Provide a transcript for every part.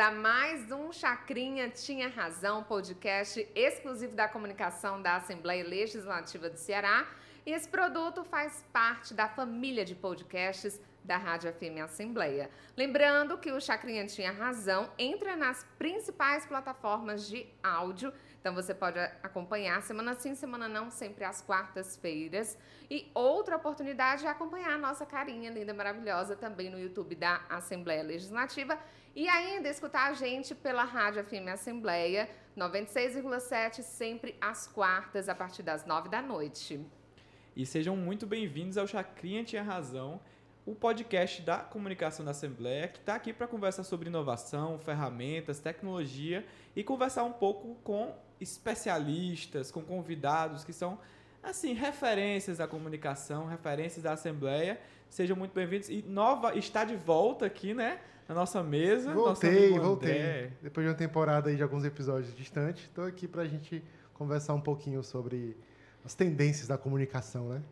a mais um Chacrinha Tinha Razão, podcast exclusivo da comunicação da Assembleia Legislativa do Ceará. E esse produto faz parte da família de podcasts da Rádio FM Assembleia. Lembrando que o Chacrinha Tinha Razão entra nas principais plataformas de áudio, então você pode acompanhar semana sim, semana não, sempre às quartas-feiras. E outra oportunidade é acompanhar a nossa carinha linda, maravilhosa também no YouTube da Assembleia Legislativa e ainda escutar a gente pela Rádio FM Assembleia 96,7 sempre às quartas a partir das nove da noite. E sejam muito bem-vindos ao Chacrinha Tinha Razão o podcast da comunicação da Assembleia, que está aqui para conversar sobre inovação, ferramentas, tecnologia e conversar um pouco com especialistas, com convidados que são assim referências da comunicação, referências da Assembleia. Sejam muito bem-vindos e nova está de volta aqui, né, na nossa mesa. Voltei, voltei. Depois de uma temporada aí de alguns episódios distantes, estou aqui para a gente conversar um pouquinho sobre as tendências da comunicação, né?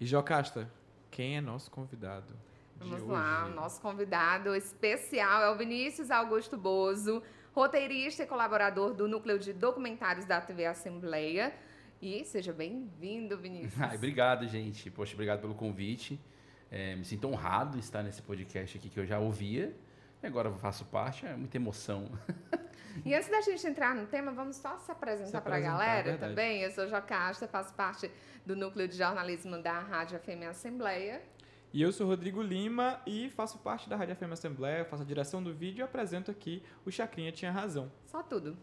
E Jocasta, quem é nosso convidado? Vamos lá, o nosso convidado especial é o Vinícius Augusto Bozo, roteirista e colaborador do Núcleo de Documentários da TV Assembleia. E seja bem-vindo, Vinícius. Ai, obrigado, gente. Poxa, obrigado pelo convite. É, me sinto honrado estar nesse podcast aqui que eu já ouvia. E agora eu faço parte, é muita emoção. E antes da gente entrar no tema, vamos só se apresentar para a galera também. Eu sou Jocasta, faço parte do núcleo de jornalismo da Rádio FM Assembleia. E eu sou Rodrigo Lima e faço parte da Rádio FM Assembleia, faço a direção do vídeo e apresento aqui o Chacrinha Tinha Razão. Só tudo.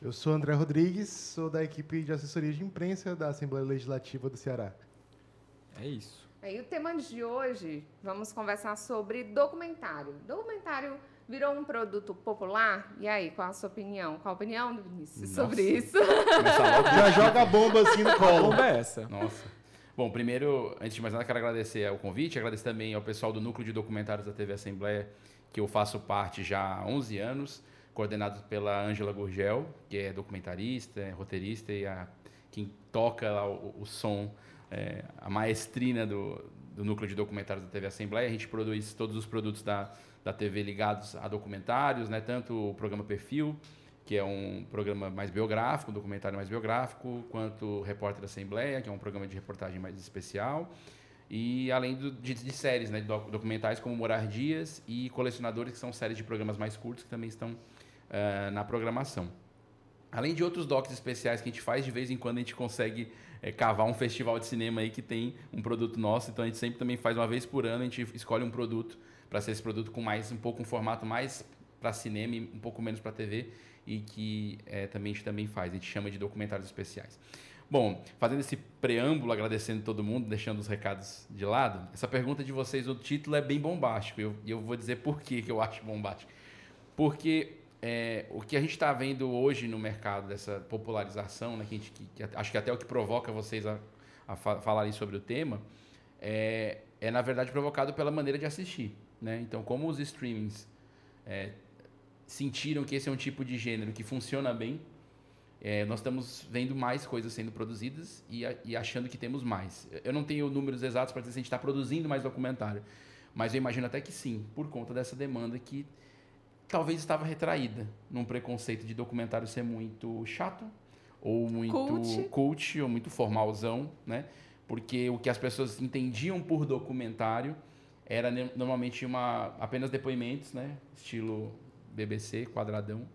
Eu sou André Rodrigues, sou da equipe de assessoria de imprensa da Assembleia Legislativa do Ceará. É isso. E o tema de hoje, vamos conversar sobre documentário. Documentário virou um produto popular? E aí, qual a sua opinião? Qual a opinião do Vinícius Nossa. sobre isso? Já joga a bomba assim no colo. Bomba é essa. Nossa. Bom, primeiro, antes de mais nada, quero agradecer o convite, agradecer também ao pessoal do Núcleo de Documentários da TV Assembleia, que eu faço parte já há 11 anos, coordenado pela Ângela Gurgel, que é documentarista, é roteirista e a, quem toca lá o, o som, é, a maestrina do, do Núcleo de Documentários da TV Assembleia. A gente produz todos os produtos da, da TV ligados a documentários, né? tanto o programa Perfil, que é um programa mais biográfico, um documentário mais biográfico, quanto o Repórter da Assembleia, que é um programa de reportagem mais especial. E além do, de, de, séries, né, documentais como Morar Dias e Colecionadores, que são séries de programas mais curtos que também estão uh, na programação. Além de outros docs especiais que a gente faz, de vez em quando a gente consegue é, cavar um festival de cinema aí que tem um produto nosso. Então a gente sempre também faz uma vez por ano, a gente escolhe um produto para ser esse produto com mais um pouco um formato mais para cinema e um pouco menos para TV e que é, também a gente também faz, a gente chama de documentários especiais. Bom, fazendo esse preâmbulo, agradecendo todo mundo, deixando os recados de lado, essa pergunta de vocês, o título é bem bombástico e eu, eu, vou dizer por que eu acho bombástico. Porque é, o que a gente está vendo hoje no mercado, dessa popularização, né, que, gente, que, que acho que até é o que provoca vocês a, a falarem sobre o tema, é, é na verdade provocado pela maneira de assistir. Né? Então, como os streamings é, sentiram que esse é um tipo de gênero que funciona bem, é, nós estamos vendo mais coisas sendo produzidas e, e, achando que temos mais. Eu não tenho números exatos para dizer se a gente está produzindo mais documentário, mas eu imagino até que sim, por conta dessa demanda que talvez estava retraída num preconceito de documentário ser muito chato ou muito cult, cult ou muito formalzão, né? Porque o que as pessoas entendiam por documentário era normalmente uma apenas depoimentos, né? Estilo BBC, quadradão.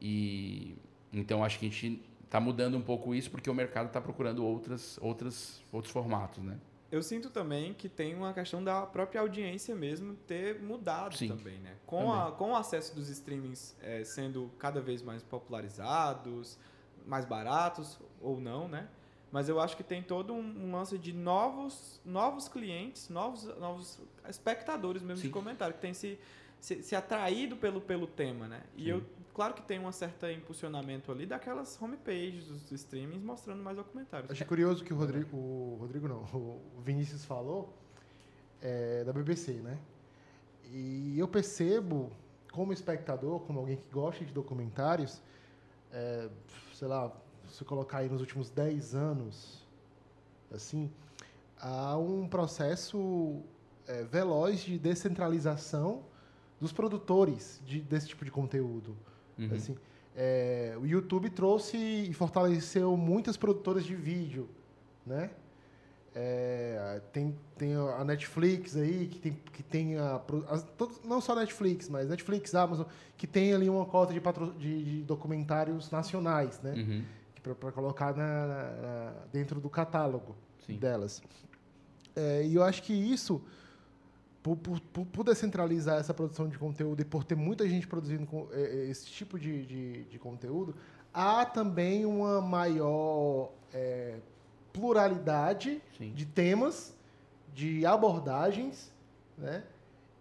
E então acho que a gente está mudando um pouco isso porque o mercado está procurando outras, outras, outros formatos, né? Eu sinto também que tem uma questão da própria audiência mesmo ter mudado Sim, também, né? Com, também. A, com o acesso dos streamings é, sendo cada vez mais popularizados, mais baratos ou não, né? Mas eu acho que tem todo um, um lance de novos, novos clientes, novos, novos espectadores mesmo Sim. de comentário, que tem se, se, atraído pelo, pelo tema, né? E Sim. eu, claro que tem um certo impulsionamento ali daquelas homepages dos streamings mostrando mais documentários. Achei curioso que o Rodrigo, o Rodrigo não, o Vinícius falou é, da BBC, né? E eu percebo, como espectador, como alguém que gosta de documentários, é, sei lá, se colocar aí nos últimos 10 anos, assim, há um processo é, veloz de descentralização dos produtores de, desse tipo de conteúdo. Uhum. Assim, é, o YouTube trouxe e fortaleceu muitas produtoras de vídeo, né? É, tem, tem a Netflix aí, que tem, que tem a, a, não só a Netflix, mas Netflix, Amazon, que tem ali uma cota de, patro, de, de documentários nacionais, né? Uhum. Para colocar na, na, dentro do catálogo Sim. delas. É, e eu acho que isso, por, por, por, descentralizar essa produção de conteúdo e por ter muita gente produzindo é, é, esse tipo de, de, de conteúdo, há também uma maior é, pluralidade Sim. de temas, de abordagens, né?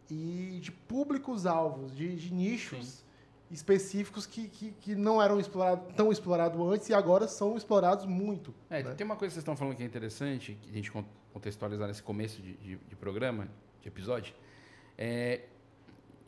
E de públicos-alvos, de, de, nichos Sim. específicos que, que, que, não eram explorado, tão explorados antes e agora são explorados muito. É, né? Tem uma coisa que vocês estão falando que é interessante, que a gente contextualizar nesse começo de, de programa, de episódio. É,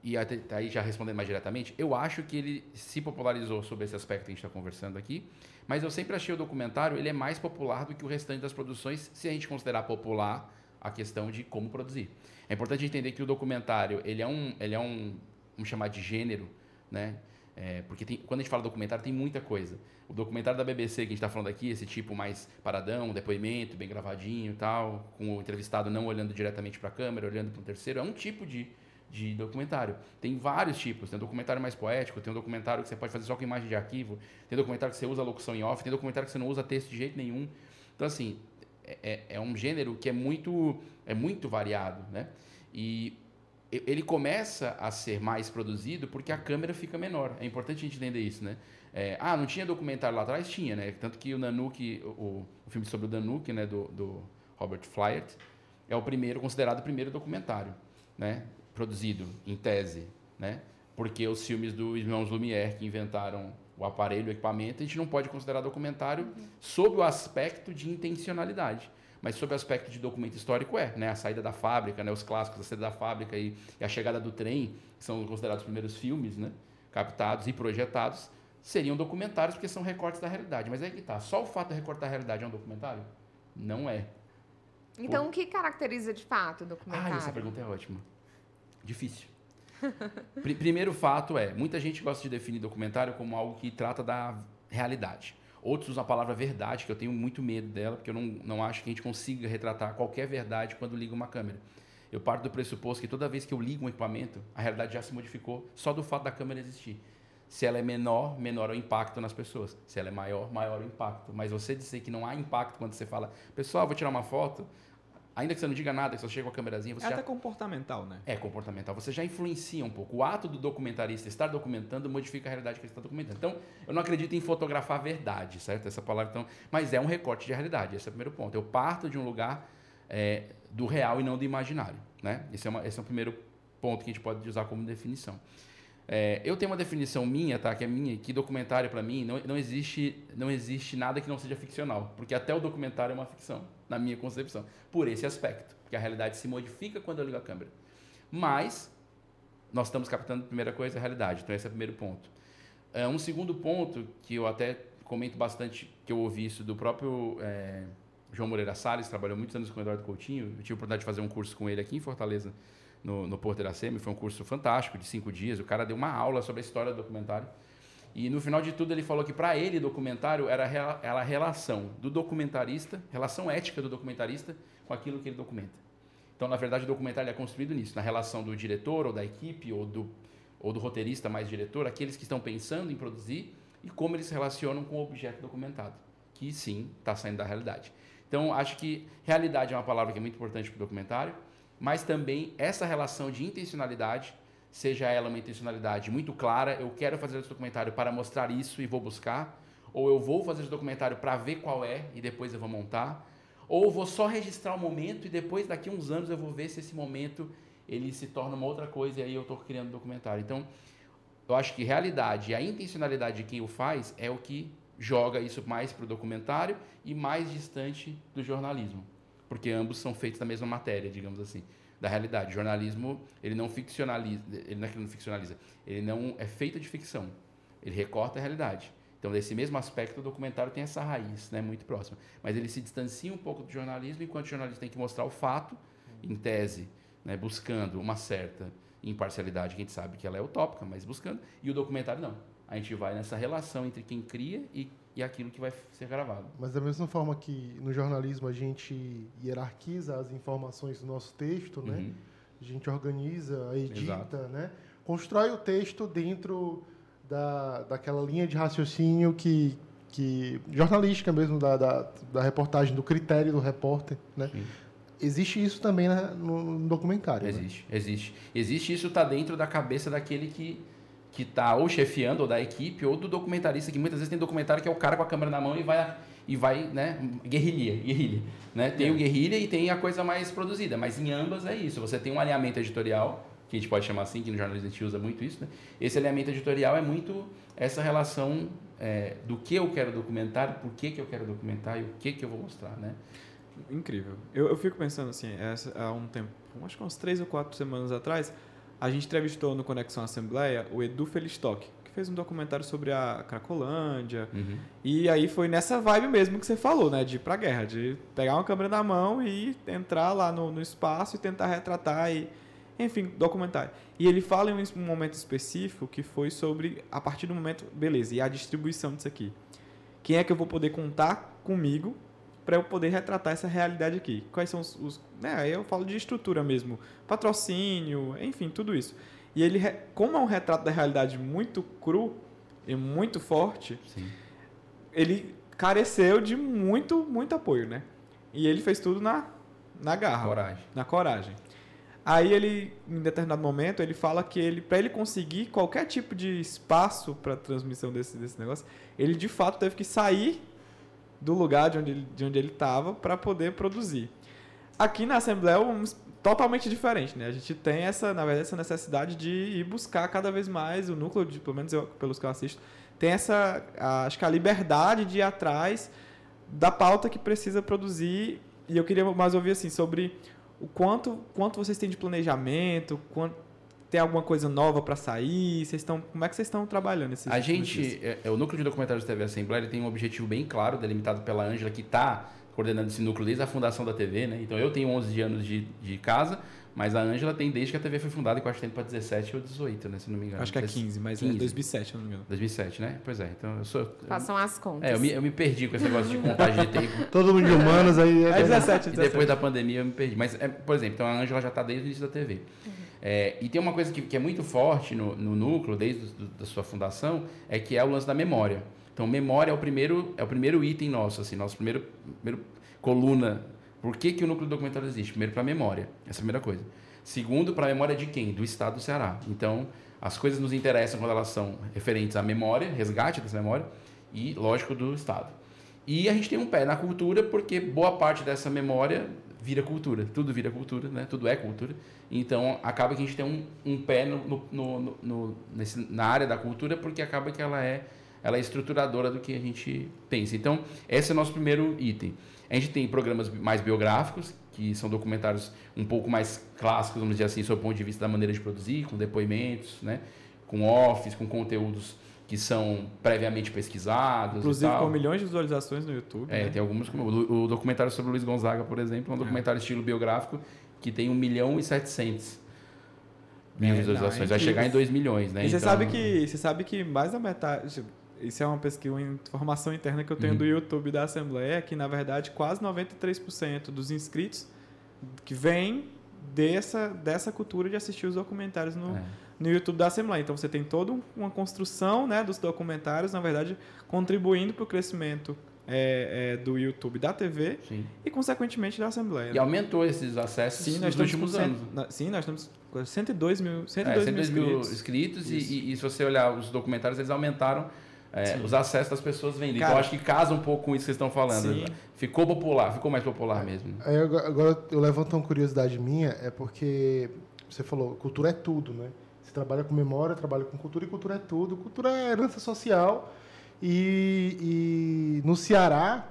e até, aí já respondendo mais diretamente, eu acho que ele se popularizou sobre esse aspecto que a gente está conversando aqui, mas eu sempre achei o documentário ele é mais popular do que o restante das produções, se a gente considerar popular a questão de como produzir. É importante entender que o documentário ele é um, ele é um, vamos chamar de gênero, né? É, porque tem, quando a gente fala documentário tem muita coisa. O documentário da BBC que a gente está falando aqui, esse tipo mais paradão, depoimento, bem gravadinho, tal, com o entrevistado não olhando diretamente para a câmera, olhando para um terceiro, é um tipo de de documentário. Tem vários tipos. Tem um documentário mais poético, tem um documentário que você pode fazer só com imagem de arquivo, tem um documentário que você usa locução em off, tem um documentário que você não usa texto de jeito nenhum. Então, assim, é, é, é um gênero que é muito, é muito variado, né? E ele começa a ser mais produzido porque a câmera fica menor. É importante a gente entender isso, né? É, ah, não tinha documentário lá atrás? Tinha, né? Tanto que o Nanook, o, o filme sobre o Nanook, né, do, do Robert Flyert, é o primeiro, considerado o primeiro documentário, né? produzido, em tese, né? Porque os filmes dos irmãos Lumière que inventaram o aparelho, o equipamento, a gente não pode considerar documentário uhum. sob o aspecto de intencionalidade. Mas sob o aspecto de documento histórico é, né? A saída da fábrica, né? Os clássicos, a saída da fábrica e, e a chegada do trem, que são considerados os primeiros filmes, né? Captados e projetados, seriam documentários porque são recortes da realidade. Mas é que tá. Só o fato de recortar a realidade é um documentário? Não é. Então, Pô. o que caracteriza de fato o documentário? Ah, essa pergunta é ótima. Difícil. Pr primeiro fato é, muita gente gosta de definir documentário como algo que trata da realidade. Outros usam a palavra verdade, que eu tenho muito medo dela, porque eu não, não acho que a gente consiga retratar qualquer verdade quando liga uma câmera. Eu parto do pressuposto que toda vez que eu ligo um equipamento, a realidade já se modificou só do fato da câmera existir. Se ela é menor, menor é o impacto nas pessoas. Se ela é maior, maior é o impacto. Mas você dizer que não há impacto quando você fala, pessoal, vou tirar uma foto, Ainda que você não diga nada, que você chega com a câmerazinha, você é já... até comportamental, né? É comportamental. Você já influencia um pouco. O ato do documentarista estar documentando modifica a realidade que ele está documentando. Então, eu não acredito em fotografar a verdade, certo? Essa palavra, então... Mas é um recorte de realidade. Esse é o primeiro ponto. Eu parto de um lugar é, do real e não do imaginário, né? Esse é, uma, esse é o primeiro ponto que a gente pode usar como definição. É, eu tenho uma definição minha, tá? Que é minha, que documentário para mim não, não, existe, não existe nada que não seja ficcional, porque até o documentário é uma ficção, na minha concepção, por esse aspecto, porque a realidade se modifica quando eu ligo a câmera. Mas nós estamos captando, primeira coisa, a realidade. Então esse é o primeiro ponto. É, um segundo ponto que eu até comento bastante, que eu ouvi isso do próprio é, João Moreira Salles, trabalhou muitos anos com o Eduardo Coutinho. Eu tive a oportunidade de fazer um curso com ele aqui em Fortaleza no, no Porto Iracema, foi um curso fantástico, de cinco dias. O cara deu uma aula sobre a história do documentário. E no final de tudo ele falou que para ele documentário era, a relação do documentarista, relação ética do documentarista com aquilo que ele documenta. Então, na verdade, o documentário é construído nisso, na relação do diretor ou da equipe ou do, ou do roteirista mais diretor, aqueles que estão pensando em produzir e como eles se relacionam com o objeto documentado, que sim está saindo da realidade. Então, acho que realidade é uma palavra que é muito importante para o documentário mas também essa relação de intencionalidade, seja ela uma intencionalidade muito clara, eu quero fazer esse documentário para mostrar isso e vou buscar, ou eu vou fazer esse documentário para ver qual é e depois eu vou montar, ou vou só registrar o momento e depois daqui a uns anos eu vou ver se esse momento ele se torna uma outra coisa e aí eu estou criando um documentário. Então, eu acho que realidade e a intencionalidade de quem o faz é o que joga isso mais para o documentário e mais distante do jornalismo porque ambos são feitos da mesma matéria, digamos assim, da realidade. O jornalismo, ele não ficcionaliza, ele não é que não ficcionaliza, ele não é feito de ficção. Ele recorta a realidade. Então, desse mesmo aspecto, o documentário tem essa raiz, né, muito próxima. Mas ele se distancia um pouco do jornalismo, enquanto o jornalista tem que mostrar o fato, em tese, né, buscando uma certa imparcialidade que a gente sabe que ela é utópica, mas buscando, e o documentário não. A gente vai nessa relação entre quem cria e, e aquilo que vai ser gravado. Mas da mesma forma que no jornalismo a gente hierarquiza as informações do nosso texto, né? Uhum. A gente organiza, edita, Exato. né? Constrói o texto dentro da, daquela linha de raciocínio que, que jornalística mesmo da, da, da reportagem, do critério do repórter, né? Sim. Existe isso também né, no, no documentário. né? Existe, existe. Existe isso tá dentro da cabeça daquele que que tá ou chefiando ou da equipe ou do documentarista que muitas vezes tem documentário que é o cara com a câmera na mão e vai e vai, né, guerrilha, guerrilha, né? Tem o guerrilha e tem a coisa mais produzida, mas em ambas é isso. Você tem um alinhamento editorial, que a gente pode chamar assim, que no jornalismo a gente usa muito isso, né? Esse alinhamento editorial é muito essa relação é, do que eu quero documentar, por que, que eu quero documentar e o que, que eu vou mostrar, né? Incrível. Eu, eu fico pensando assim, essa, há um tempo, acho que uns três ou quatro semanas atrás, a gente entrevistou no Conexão Assembleia o Edu Felistock, que fez um documentário sobre a Cracolândia. Uhum. E aí foi nessa vibe mesmo que você falou, né? De ir pra guerra, de pegar uma câmera na mão e entrar lá no, no espaço e tentar retratar e, enfim, documentar. E ele fala em um momento específico que foi sobre, a partir do momento, beleza, e a distribuição disso aqui. Quem é que eu vou poder contar comigo para eu poder retratar essa realidade aqui? Quais são os, os né? Eu falo de estrutura mesmo, patrocínio, enfim, tudo isso. E ele, como é um retrato da realidade muito cru e muito forte, Sim. ele careceu de muito, muito apoio, né? E ele fez tudo na, na garra, Coragem. na coragem. Aí ele, em determinado momento, ele fala que ele, para ele conseguir qualquer tipo de espaço para transmissão desse, desse negócio, ele de fato teve que sair do lugar de onde ele, de onde ele estava para poder produzir. Aqui na Assembleia é um, totalmente diferente, né? A gente tem essa, na verdade, essa necessidade de ir buscar cada vez mais o núcleo, de, pelo menos eu, pelos que eu assisto, tem essa, a- acho que a liberdade de ir atrás da pauta que precisa produzir. E eu queria mais ouvir assim sobre o quanto, quanto vocês têm de planejamento, quanto, tem alguma coisa nova para sair, vocês estão, como é que vocês estão trabalhando esses A gente, é, é, o núcleo de documentários da TV Assembleia ele tem um objetivo bem claro, delimitado pela Ângela, que está coordenando esse núcleo desde a fundação da TV, né? Então eu tenho 11 anos de, de casa, mas a Ângela tem desde que a TV foi fundada, que eu acho que tem para 17 ou 18, né? Se não me engano. Acho que é Dez- 15, mas 15. é 2007, se eu não me engano. 2007, né? Pois é, então eu sou... Façam as contas. é, eu me, eu me perdi com esse negócio de contagem de tempo. Todo mundo de humanas aí. É 17, E 17. depois da pandemia eu me perdi. Mas, é, por exemplo, então a Ângela já está desde o início da TV. É, e tem uma coisa que, que é muito forte no, no núcleo, desde do, da sua fundação, é que é o lance da memória. Então, memória é o primeiro, é o primeiro item nosso, assim, nosso primeiro, primeiro coluna. Por que, que o núcleo documentário existe? Primeiro, para a memória. Essa é a primeira coisa. Segundo, para a memória de quem? Do Estado do Ceará. Então, as coisas nos interessam quando elas são referentes à memória, resgate dessa memória, e, lógico, do Estado. E a gente tem um pé na cultura, porque boa parte dessa memória vira cultura. Tudo vira cultura, né? Tudo é cultura. Então, acaba que a gente tem um, um pé no, no, no, no- nesse, na área da cultura, porque acaba que ela é, ela é estruturadora do que a gente pensa. Então, esse é o nosso primeiro item. A gente tem programas mais biográficos, que são documentários um pouco mais clássicos, vamos dizer assim, sob o ponto de vista da maneira de produzir, com depoimentos, né? com offs, com conteúdos que são previamente pesquisados. e Inclusive com milhões de visualizações no YouTube. É, né? tem alguns, como o, o documentário sobre o Luiz Gonzaga, por exemplo, é um documentário estilo biográfico que tem 1 milhão e 700 mil É, visualizações. não, é Vai chegar em incrível. 2 milhões, né? E você Então, sabe que você sabe que mais da metade, isso é uma pesquisa, uma informação interna que eu tenho Uhum. do YouTube da Assembleia, é que na verdade quase 93% dos inscritos que vêm dessa dessa cultura de assistir os documentários no, É. no YouTube da Assembleia. Então você tem toda uma construção, né, dos documentários, na verdade, contribuindo para o crescimento é, é, do YouTube da TV Sim. e consequentemente da Assembleia. E né? aumentou esses acessos Sim, nos nós estamos últimos anos. na- sim, nós estamos com 102 mil, 102 É, 102 mil mil inscritos. inscritos e, e- e se você olhar os documentários, eles aumentaram é, os acessos das pessoas vendo. então, Cara, eu acho que casa um pouco com isso que vocês estão falando. Sim. Ficou popular, ficou mais popular mesmo. Aí agora, agora eu levanto uma curiosidade minha, é porque você falou, cultura é tudo, né? Você trabalha com memória, trabalha com cultura e cultura é tudo. Cultura é herança social. E, e no Ceará,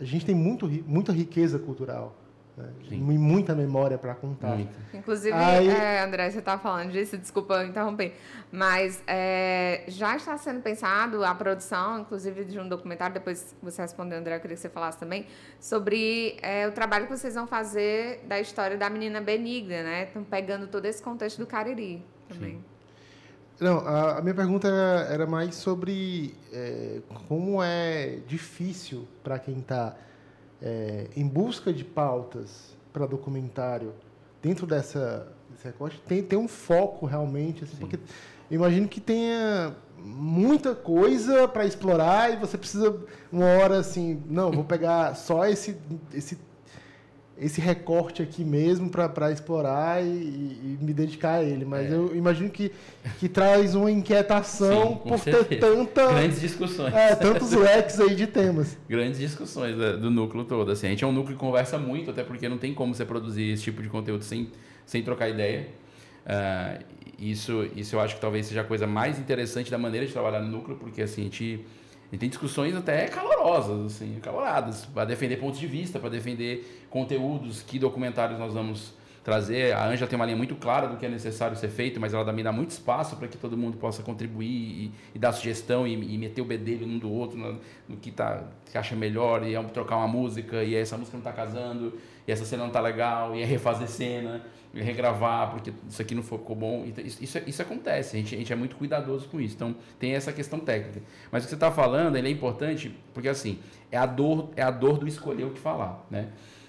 a gente tem muito, muita riqueza cultural. Né? Muita memória para contar. Muito. Inclusive, Aí... é, André, você está falando disso, desculpa interromper, mas é, já está sendo pensado a produção, inclusive de um documentário, depois você respondeu, André, eu queria que você falasse também, sobre é, o trabalho que vocês vão fazer da história da menina Benigna, né? Estão pegando todo esse contexto do Cariri também. Sim. Não, a, a, minha pergunta era, era mais sobre é, como é difícil para quem está é, em busca de pautas para documentário dentro dessa desse recorte, tem, tem um foco realmente, assim, porque imagino que tenha muita coisa para explorar e você precisa uma hora assim, não, vou pegar só esse esse esse recorte aqui mesmo para explorar e, e, me dedicar a ele. Mas é. eu imagino que, que traz uma inquietação Sim, por certeza. ter tanta. Grandes discussões. É, tantos leques aí de temas. Grandes discussões é, do núcleo todo. Assim, a gente é um núcleo que conversa muito, até porque não tem como você produzir esse tipo de conteúdo sem, sem trocar ideia. Uh, isso, isso eu acho que talvez seja a coisa mais interessante da maneira de trabalhar no núcleo, porque assim, a gente e tem discussões até calorosas, assim, caloradas, para defender pontos de vista, para defender conteúdos, que documentários nós vamos trazer. A Anja tem uma linha muito clara do que é necessário ser feito, mas ela também dá muito espaço para que todo mundo possa contribuir e, e dar sugestão e, e, meter o bedelho um do outro no, no que, tá, que acha melhor, e é trocar uma música, e essa música não está casando, e essa cena não está legal, e é refazer cena regravar, porque isso aqui não ficou bom. Então, isso, isso, isso, acontece, a gente, a gente é muito cuidadoso com isso. Então, tem essa questão técnica. Mas o que você está falando, ele é importante, porque assim, é a dor, é a dor do escolher o que falar, né?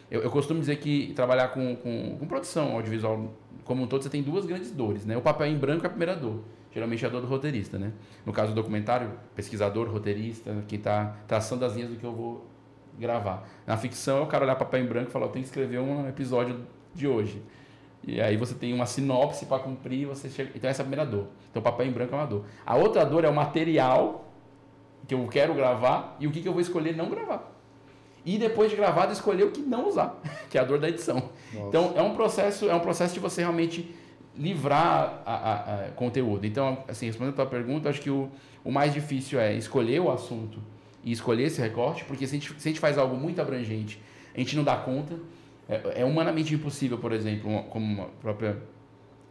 Eu, eu costumo dizer que trabalhar com, com, com, produção audiovisual como um todo, você tem duas grandes dores, né? O papel em branco é a primeira dor. Geralmente é a dor do roteirista, né? No caso do documentário, pesquisador, roteirista, quem está traçando as linhas do que eu vou gravar. Na ficção é o cara olhar papel em branco e falar, eu tenho que escrever um episódio de hoje. E aí você tem uma sinopse para cumprir, você chega... Então essa é a primeira dor. Então papel em branco é uma dor. A outra dor é o material que eu quero gravar e o que, que eu vou escolher não gravar. E depois de gravado escolher o que não usar, que é a dor da edição. Nossa. Então é um processo, é um processo de você realmente livrar a, a, a conteúdo. Então, assim, respondendo a tua pergunta, acho que o, o mais difícil é escolher o assunto e escolher esse recorte, porque se a gente, se a gente faz algo muito abrangente, a gente não dá conta. É, é humanamente impossível, por exemplo, como a própria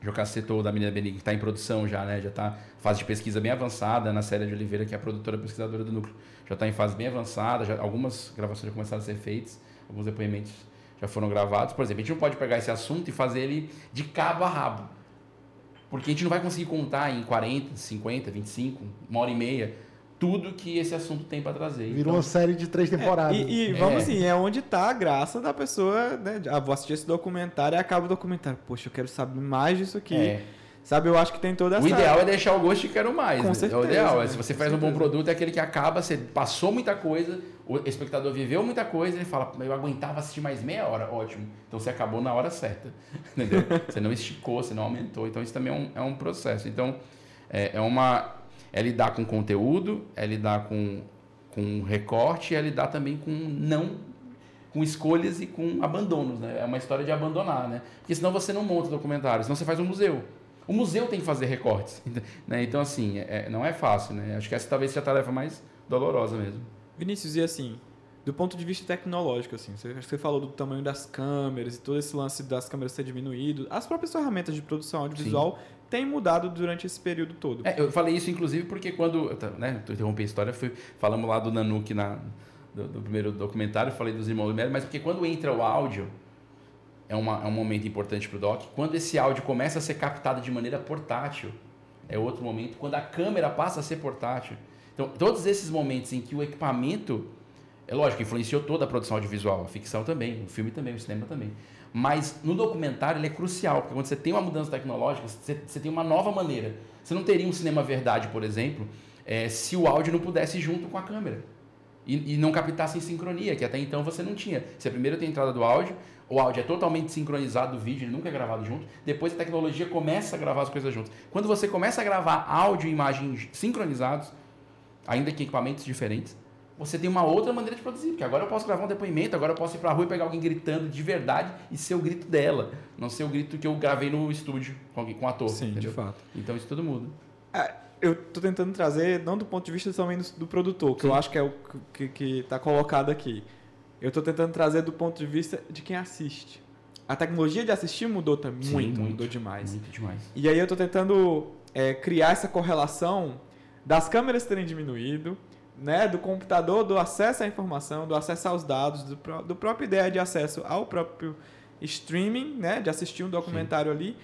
Jocasta citou da Menina Benigna, que está em produção já, né? Já está fase de pesquisa bem avançada na série de Oliveira, que é a produtora pesquisadora do núcleo. Já está em fase bem avançada, já, algumas gravações já começaram a ser feitas, alguns depoimentos já foram gravados. Por exemplo, a gente não pode pegar esse assunto e fazer ele de cabo a rabo. Porque a gente não vai conseguir contar em 40, 50, 25, uma hora e meia tudo que esse assunto tem para trazer. Virou então, uma série de três temporadas. É, e, e, vamos é. assim, é onde está a graça da pessoa, né? Ah, vou assistir esse documentário e acaba o documentário. Poxa, eu quero saber mais disso aqui. É. Sabe, eu acho que tem toda essa... O ideal é deixar o gosto de quero mais. Com né? certeza. É o ideal. Né? Se você faz um bom produto, é aquele que acaba, você passou muita coisa, o espectador viveu muita coisa, ele fala, eu aguentava assistir mais meia hora, ótimo. Então você acabou na hora certa. Entendeu? você não esticou, você não aumentou. Então isso também é um, é um processo. Então, é, é uma é lidar com conteúdo, é lidar com, com recorte, é lidar também com não com escolhas e com abandonos, né? É uma história de abandonar, né? Porque senão você não monta documentário, senão você faz um museu. O museu tem que fazer recortes, né? Então, assim, é, não é fácil, né? Acho que essa talvez seja a tarefa mais dolorosa mesmo. Vinícius, e assim, do ponto de vista tecnológico, assim, você, você falou do tamanho das câmeras e todo esse lance das câmeras ser diminuído, as próprias ferramentas de produção audiovisual Sim tem mudado durante esse período todo. É, eu falei isso, inclusive, porque quando. Né, eu interrompi a história, fui, falamos lá do Nanuque na, do, do, primeiro documentário, falei dos irmãos Lumière, mas porque quando entra o áudio, é, uma, é um momento importante para o doc. Quando esse áudio começa a ser captado de maneira portátil, é outro momento. Quando a câmera passa a ser portátil. Então, todos esses momentos em que o equipamento. É lógico, influenciou toda a produção audiovisual, a ficção também, o filme também, o cinema também. Mas no documentário ele é crucial, porque quando você tem uma mudança tecnológica, você, você tem uma nova maneira. Você não teria um cinema verdade, por exemplo, é, se o áudio não pudesse junto com a câmera. E, e, não captasse em sincronia, que até então você não tinha. Você primeiro tem a entrada do áudio, o áudio é totalmente sincronizado do vídeo, ele nunca é gravado junto. Depois a tecnologia começa a gravar as coisas juntas. Quando você começa a gravar áudio e imagem sincronizados, ainda que equipamentos diferentes, você tem uma outra maneira de produzir. Porque agora eu posso gravar um depoimento, agora eu posso ir pra rua e pegar alguém gritando de verdade e ser o grito dela. Não ser o grito que eu gravei no estúdio com, alguém, com um ator. Sim, entendeu? de fato. Então isso tudo muda. É, eu tô tentando trazer, não do ponto de vista também do, do produtor, que Sim. eu acho que é o que, que tá colocado aqui. eu estou tentando trazer do ponto de vista de quem assiste. A tecnologia de assistir mudou também Sim, muito, muito, mudou demais. Muito demais. E aí eu estou tentando é, criar essa correlação das câmeras terem diminuído, né, do computador, do acesso à informação, do acesso aos dados, do, pró do próprio ideia de acesso ao próprio streaming, né, de assistir um documentário Sim. ali,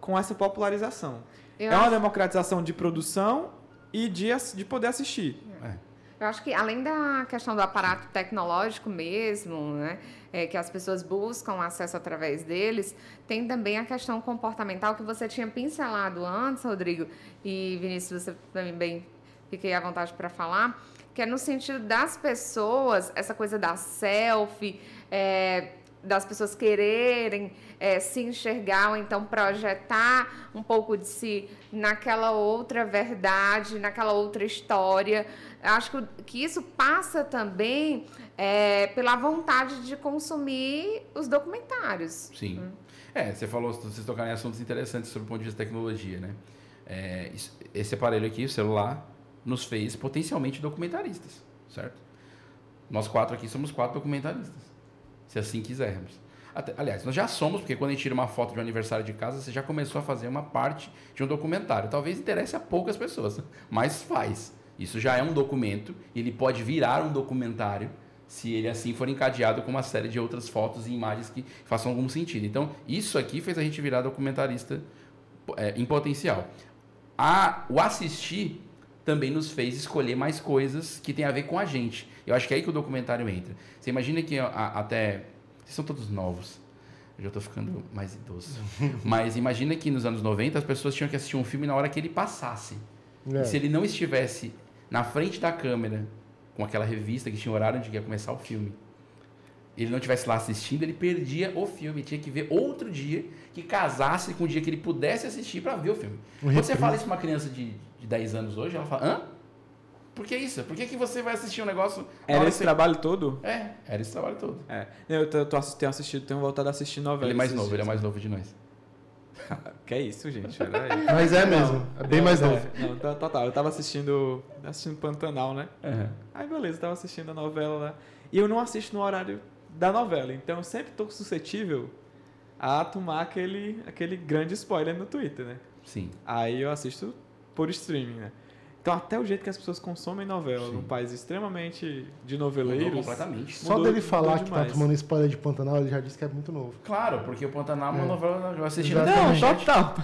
com essa popularização. Eu é uma democratização de produção e de, de poder assistir. É. Eu acho que além da questão do aparato tecnológico mesmo, né, é, que as pessoas buscam acesso através deles, tem também a questão comportamental que você tinha pincelado antes, Rodrigo, e Vinícius, você também bem fiquei à vontade para falar, que é no sentido das pessoas, essa coisa da selfie, é, das pessoas quererem é, se enxergar ou então projetar um pouco de si naquela outra verdade, naquela outra história. Acho que isso passa também é, pela vontade de consumir os documentários. Sim. Hum. É, você falou, vocês tocaram em assuntos interessantes sobre o ponto de vista da tecnologia, né? É, esse aparelho aqui, o celular, nos fez potencialmente documentaristas, certo? Nós quatro aqui somos quatro documentaristas, se assim quisermos. Até, aliás, nós já somos, porque quando a gente tira uma foto de um aniversário de casa, você já começou a fazer uma parte de um documentário. Talvez interesse a poucas pessoas, mas faz. Isso já é um documento, e ele pode virar um documentário se ele assim for encadeado com uma série de outras fotos e imagens que façam algum sentido. Então, isso aqui fez a gente virar documentarista é, em potencial. A, o assistir também nos fez escolher mais coisas que tem a ver com a gente. Eu acho que é aí que o documentário entra. Você imagina que a, até. Vocês são todos novos. Eu já estou ficando mais idoso. Mas imagina que nos anos 90 as pessoas tinham que assistir um filme na hora que ele passasse. É. se ele não estivesse na frente da câmera, com aquela revista que tinha horário de ia começar o filme, ele não estivesse lá assistindo, ele perdia o filme. Tinha que ver outro dia que casasse com o dia que ele pudesse assistir para ver o filme. Um Quando você fala isso para uma criança de, de 10 anos hoje, ela fala: hã? Por que isso? Por que, que você vai assistir um negócio. Era esse você... trabalho todo? É, era esse trabalho todo. É. Eu tô, tô, tenho assistido, tenho voltado a assistir novela. Ele é mais novo, dias. ele é mais novo de nós. que é isso, gente? Mas é mesmo, é bem não, mais novo. É, não, total. Tá, tá, eu tava assistindo. assistindo Pantanal, né? Uhum. Aí beleza, eu tava assistindo a novela lá. E eu não assisto no horário da novela. Então eu sempre tô suscetível a tomar aquele, aquele grande spoiler no Twitter, né? Sim. Aí eu assisto por streaming, né? Então, até o jeito que as pessoas consomem novela Sim. num país extremamente de noveleiros. completamente. Só dele falar que tá tomando spoiler de Pantanal, ele já disse que é muito novo. Claro, porque o Pantanal é uma é. novela eu assisti Não, total.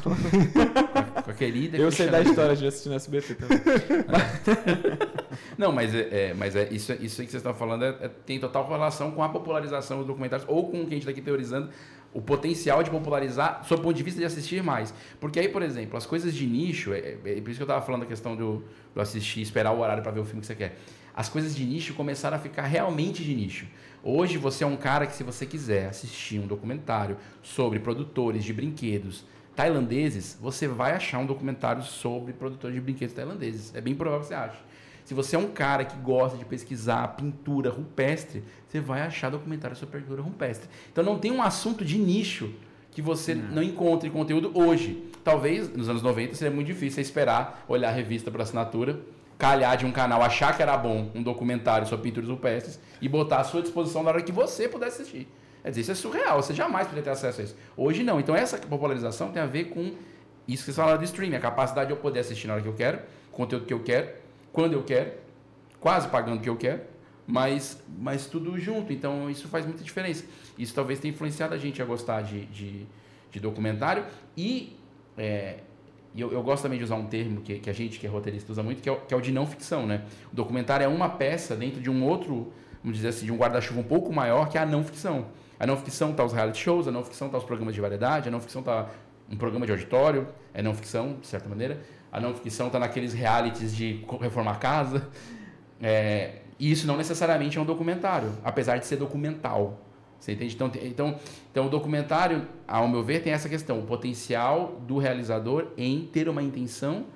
Com a querida. Eu sei da história de assistir no SBT também. Não, mas, é, é, mas é, isso, isso que vocês estão falando é, é, tem total relação com a popularização dos documentários ou com o que a gente está aqui teorizando o potencial de popularizar, sob o ponto de vista de assistir mais. Porque aí, por exemplo, as coisas de nicho, é, é, é por isso que eu estava falando a questão do, do assistir, esperar o horário para ver o filme que você quer. As coisas de nicho começaram a ficar realmente de nicho. Hoje você é um cara que, se você quiser assistir um documentário sobre produtores de brinquedos tailandeses, você vai achar um documentário sobre produtores de brinquedos tailandeses. É bem provável que você ache. Se você é um cara que gosta de pesquisar pintura rupestre, você vai achar documentário sobre pintura rupestre. Então não tem um assunto de nicho que você não, não encontre conteúdo hoje. Talvez nos anos 90 seria muito difícil esperar olhar a revista para assinatura, calhar de um canal, achar que era bom um documentário sobre pinturas rupestres e botar à sua disposição na hora que você pudesse assistir. Quer dizer, isso é surreal, você jamais poderia ter acesso a isso. Hoje não. Então essa popularização tem a ver com isso que você fala do streaming, a capacidade de eu poder assistir na hora que eu quero, conteúdo que eu quero, quando eu quero, quase pagando o que eu quero, mas, mas tudo junto. Então isso faz muita diferença. Isso talvez tenha influenciado a gente a gostar de, de, de documentário e é, eu, eu, gosto também de usar um termo que, que a gente, que é roteirista, usa muito, que é, o, que é o de não ficção. Né? O documentário é uma peça dentro de um outro, vamos dizer assim, de um guarda-chuva um pouco maior, que é a não ficção. A não ficção está os reality shows, a não ficção está os programas de variedade, a não ficção está um programa de auditório, é não ficção, de certa maneira. A não ficção está naqueles realities de reformar casa. É, e isso não necessariamente é um documentário, apesar de ser documental. Você entende? Então, então, então, o documentário, ao meu ver, tem essa questão: o potencial do realizador em ter uma intenção,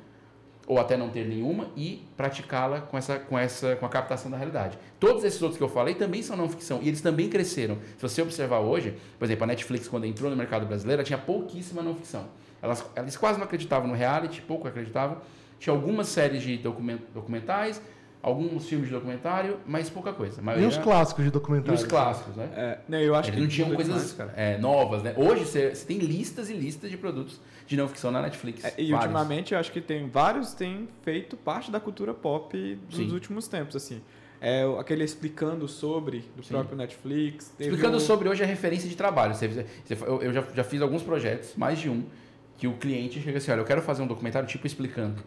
ou até não ter nenhuma, e praticá-la com, essa, com, essa, com a captação da realidade. Todos esses outros que eu falei também são não ficção, e eles também cresceram. Se você observar hoje, por exemplo, a Netflix, quando entrou no mercado brasileiro, tinha pouquíssima não ficção. Elas, elas quase não acreditavam no reality, pouco acreditavam. Tinha algumas séries de document, documentais, alguns filmes de documentário, mas pouca coisa. E os clássicos de documentário. E os clássicos, né? É, não, eu acho Eles que não tinham demais, coisas é, novas, né? Hoje você tem listas e listas de produtos de não ficção na Netflix. É, e vários. ultimamente eu acho que tem vários têm feito parte da cultura pop dos Sim. últimos tempos, assim. É, aquele explicando sobre do Sim. próprio Netflix. Explicando o- sobre hoje a referência de trabalho. Você- você- eu eu já, já fiz alguns projetos, mais de um, que o cliente chega assim, olha, eu quero fazer um documentário tipo explicando.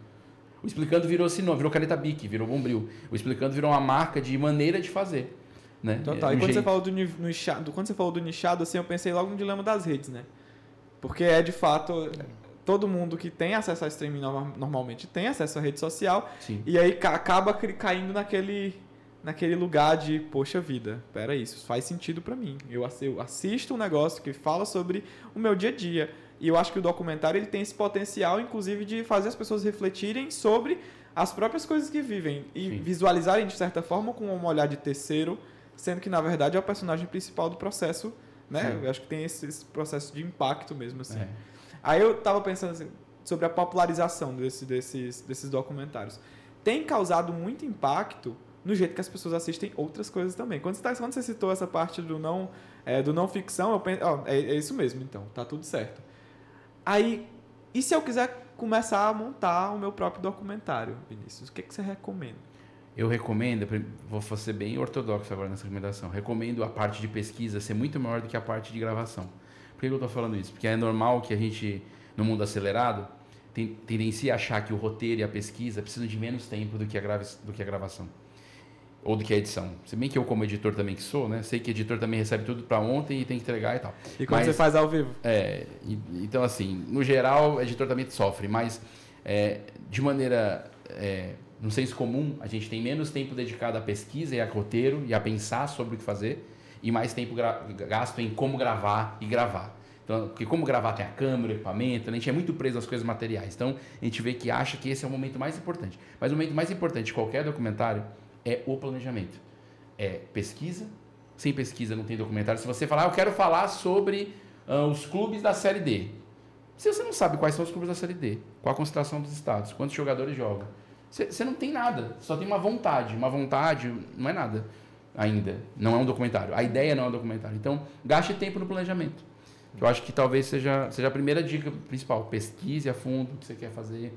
O explicando virou sinônimo, virou caneta Bic, virou bombril. O explicando virou uma marca de maneira de fazer. Né? Total. É, Então, E quando você, falou do, nichado, quando você falou do nichado, assim, eu pensei logo no dilema das redes, né? Porque é de fato. Todo mundo que tem acesso a streaming norma- normalmente tem acesso à rede social. Sim. E aí ca- acaba caindo naquele, naquele lugar de, poxa vida, pera isso, faz sentido pra mim. Eu assisto um negócio que fala sobre o meu dia a dia. E eu acho que o documentário ele tem esse potencial, inclusive, de fazer as pessoas refletirem sobre as próprias coisas que vivem e Sim. visualizarem, de certa forma, com um olhar de terceiro, sendo que, na verdade, é o personagem principal do processo, né? Sim. Eu acho que tem esse, esse processo de impacto mesmo, assim. É. Aí eu tava pensando assim, sobre a popularização desse- desses, desses documentários. Tem causado muito impacto no jeito que as pessoas assistem outras coisas também. Quando você, tá- quando você citou essa parte do não, é, do não ficção, eu penso, ó, é, é isso mesmo, então, tá tudo certo. Aí, e se eu quiser começar a montar o meu próprio documentário, Vinícius? O que, que você recomenda? Eu recomendo, vou ser bem ortodoxo agora nessa recomendação, recomendo a parte de pesquisa ser muito maior do que a parte de gravação. Por que eu estou falando isso? Porque é normal que a gente, no mundo acelerado, tendencia a achar que o roteiro e a pesquisa precisam de menos tempo do que a, grava, do que a gravação. Ou do que a edição. Se bem que eu, como editor também que sou, né? Sei que editor também recebe tudo para ontem e tem que entregar e tal. E quando Mas- você faz ao vivo? É, e- então assim, no geral, editor também sofre, mas é, de maneira, é, no senso comum, a gente tem menos tempo dedicado à pesquisa e a roteiro e a pensar sobre o que fazer e mais tempo gasto em como gravar e gravar. Então, porque como gravar tem a câmera, o equipamento, a gente é muito preso às coisas materiais. Então, a gente vê que acha que esse é o momento mais importante. Mas o momento mais importante de qualquer documentário é o planejamento. É pesquisa. Sem pesquisa não tem documentário. Se você falar, ah, eu quero falar sobre ah, os clubes da Série D. Se você não sabe quais são os clubes da Série D, qual a concentração dos estados, quantos jogadores jogam, você, não tem nada. Só tem uma vontade. Uma vontade não é nada ainda. Não é um documentário. A ideia não é um documentário. Então, gaste tempo no planejamento. Eu acho que talvez seja, seja a primeira dica principal. Pesquise a fundo o que você quer fazer.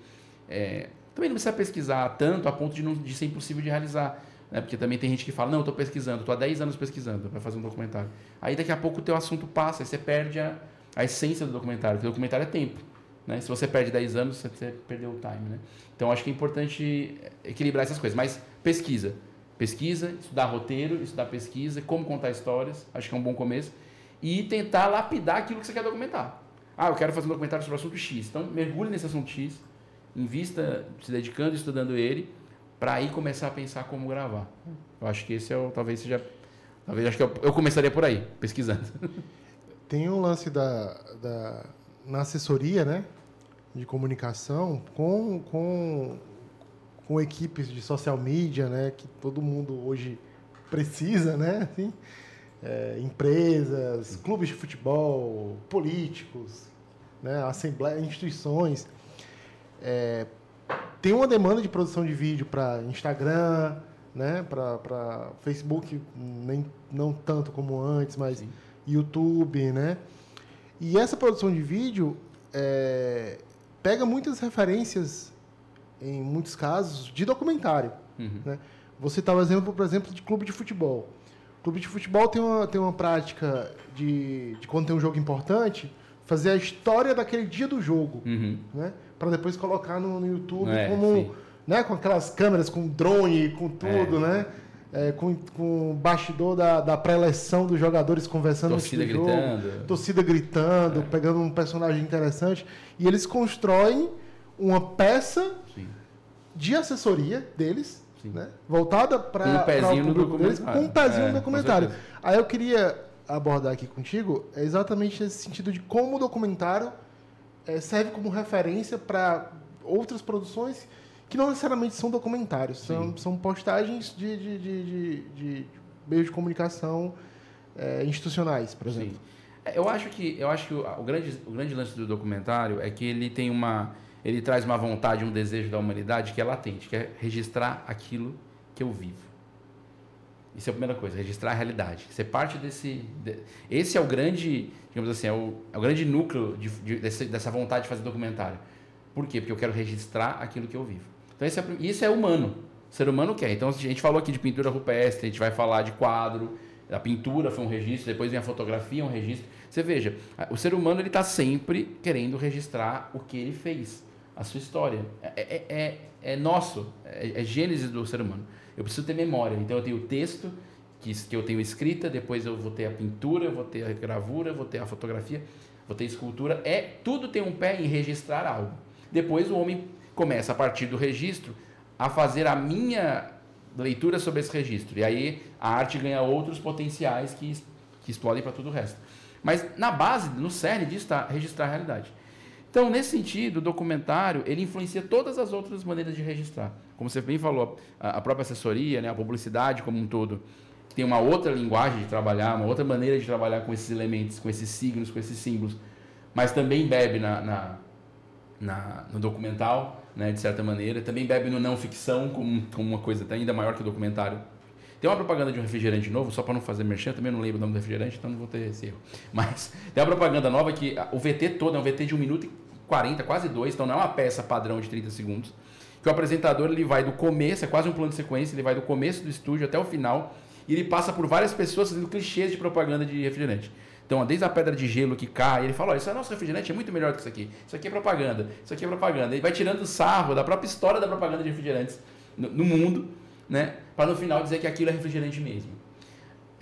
É, também não precisa pesquisar tanto a ponto de, não, de ser impossível de realizar. Né? Porque também tem gente que fala, não, eu estou pesquisando, estou há 10 anos pesquisando para fazer um documentário. Aí daqui a pouco o teu assunto passa, aí você perde a, a essência do documentário, porque o documentário é tempo. Né? Se você perde 10 anos, você- perdeu o time. Né? Então acho que é importante equilibrar essas coisas. Mas pesquisa. Pesquisa, estudar roteiro, estudar pesquisa, como contar histórias, acho que é um bom começo. E tentar lapidar aquilo que você quer documentar. Ah, eu quero fazer um documentário sobre o assunto X. Então mergulhe nesse assunto X, invista se dedicando, estudando ele, para aí começar a pensar como gravar. Eu acho que esse é o, talvez seja, talvez acho que eu, eu começaria por aí, pesquisando. Tem um lance da, da na assessoria, né, de comunicação com, com com equipes de social media, né, que todo mundo hoje precisa, né, assim, é, empresas, clubes de futebol, políticos, né, assembleia, instituições. É, tem uma demanda de produção de vídeo para Instagram, né, para Facebook, nem não tanto como antes, mas Sim. YouTube, né? E essa produção de vídeo é, pega muitas referências, em muitos casos, de documentário. Uhum. Você está o exemplo, por exemplo, de clube de futebol. Clube de futebol tem uma, tem uma prática de, de quando tem um jogo importante, fazer a história daquele dia do jogo, Uhum. né? Para depois colocar no, no YouTube É, como, sim. né? Com aquelas câmeras, com drone, com tudo, É. né? É, com, com o bastidor da, da pré-eleção dos jogadores conversando Torcida do jogo gritando. torcida gritando, É. pegando um personagem interessante. E eles constroem uma peça Sim. de assessoria deles, Sim. né? voltada para um pezinho no público deles, documentário. com um pezinho É, no com documentário. Aí eu queria abordar aqui contigo é exatamente esse sentido de como o documentário eh, serve como referência para outras produções que não necessariamente são documentários, são, são postagens de, de, de, de, meios de comunicação eh, institucionais, por exemplo. É, Eu acho que, eu acho que o, o grande, o grande lance do documentário é que ele tem uma. Ele traz uma vontade, um desejo da humanidade que é latente, que é registrar aquilo que eu vivo. Isso é a primeira coisa, registrar a realidade. Ser parte desse. De, esse é o grande, digamos assim, é o, é o grande núcleo de, de, desse, dessa vontade de fazer documentário. Por quê? Porque eu quero registrar aquilo que eu vivo. Então, é, isso é humano. O ser humano quer. Então, a gente falou aqui de pintura rupestre, a gente vai falar de quadro, a pintura foi um registro, depois vem a fotografia, um registro. Você veja, o ser humano ele está sempre querendo registrar o que ele fez, a sua história. É, é, é, é nosso, é, é gênese do ser humano. Eu preciso ter memória. Então eu tenho o texto que, que eu tenho escrita, depois eu vou ter a pintura, vou ter a gravura, vou ter a fotografia, vou ter a escultura. É tudo tem um pé em registrar algo. Depois o homem começa a partir do registro a fazer a minha leitura sobre esse registro. E aí a arte ganha outros potenciais que, que explodem para todo o resto. Mas na base, no cerne disso está registrar a realidade. Então, nesse sentido, o documentário ele influencia todas as outras maneiras de registrar. Como você bem falou, a, própria assessoria, né, a publicidade como um todo, tem uma outra linguagem de trabalhar, uma outra maneira de trabalhar com esses elementos, com esses signos, com esses símbolos, mas também bebe na, na, na no documental, né, de certa maneira, também bebe no não ficção, como, como uma coisa ainda maior que o documentário tem uma propaganda de um refrigerante novo, só para não fazer merchan, também não lembro o nome do refrigerante, então não vou ter esse erro. Mas tem uma propaganda nova que o VT todo é um VT de 1 minuto e 40, quase 2, então não é uma peça padrão de 30 segundos. Que o apresentador ele vai do começo, é quase um plano de sequência, ele vai do começo do estúdio até o final e ele passa por várias pessoas fazendo clichês de propaganda de refrigerante. Então, desde a pedra de gelo que cai, ele fala: Isso é nosso refrigerante, é muito melhor do que isso aqui. Isso aqui é propaganda, isso aqui é propaganda. Ele vai tirando sarro da própria história da propaganda de refrigerantes no, no mundo né? Para no final dizer que aquilo é refrigerante mesmo.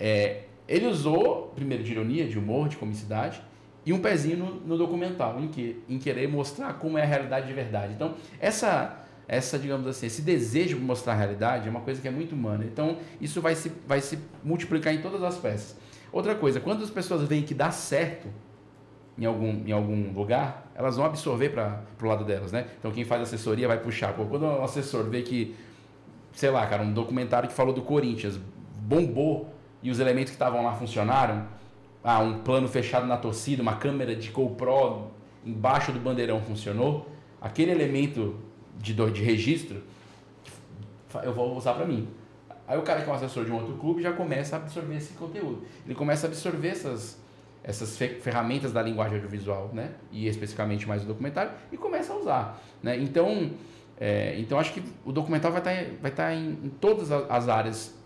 É, ele usou, primeiro, de ironia, de humor, de comicidade, e um pezinho no, no, documental, em, que, em querer mostrar como é a realidade de verdade. Então, essa, essa digamos assim, esse desejo de mostrar a realidade é uma coisa que é muito humana. Então, isso vai se, vai se multiplicar em todas as peças. Outra coisa, quando as pessoas veem que dá certo em algum, em algum lugar, elas vão absorver para o lado delas, né? Então, quem faz assessoria vai puxar. Pô, quando o assessor vê que sei lá, cara, um documentário que falou do Corinthians, bombou e os elementos que estavam lá funcionaram. Ah, um plano fechado na torcida, uma câmera de GoPro embaixo do bandeirão funcionou. Aquele elemento de, de registro eu vou usar para mim. Aí o cara que é um assessor de um outro clube já começa a absorver esse conteúdo. Ele começa a absorver essas, essas ferramentas da linguagem audiovisual, né? E especificamente mais o documentário, e começa a usar. Né? Então, é, então acho que o documental vai estar, tá vai estar tá em, em todas as áreas.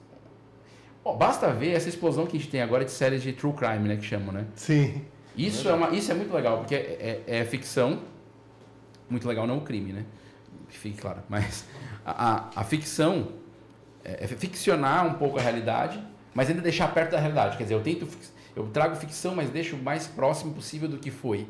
Oh, basta ver essa explosão que a gente tem agora de séries de true crime, né, que chamam, né? Sim. Isso é, uma, isso é muito legal, porque é, é, é ficção. Muito legal, não o crime, né? Fique claro. Mas a, a, ficção é, é, ficcionar um pouco a realidade, mas ainda deixar perto da realidade. Quer dizer, eu tento, eu trago ficção, mas deixo o mais próximo possível do que foi.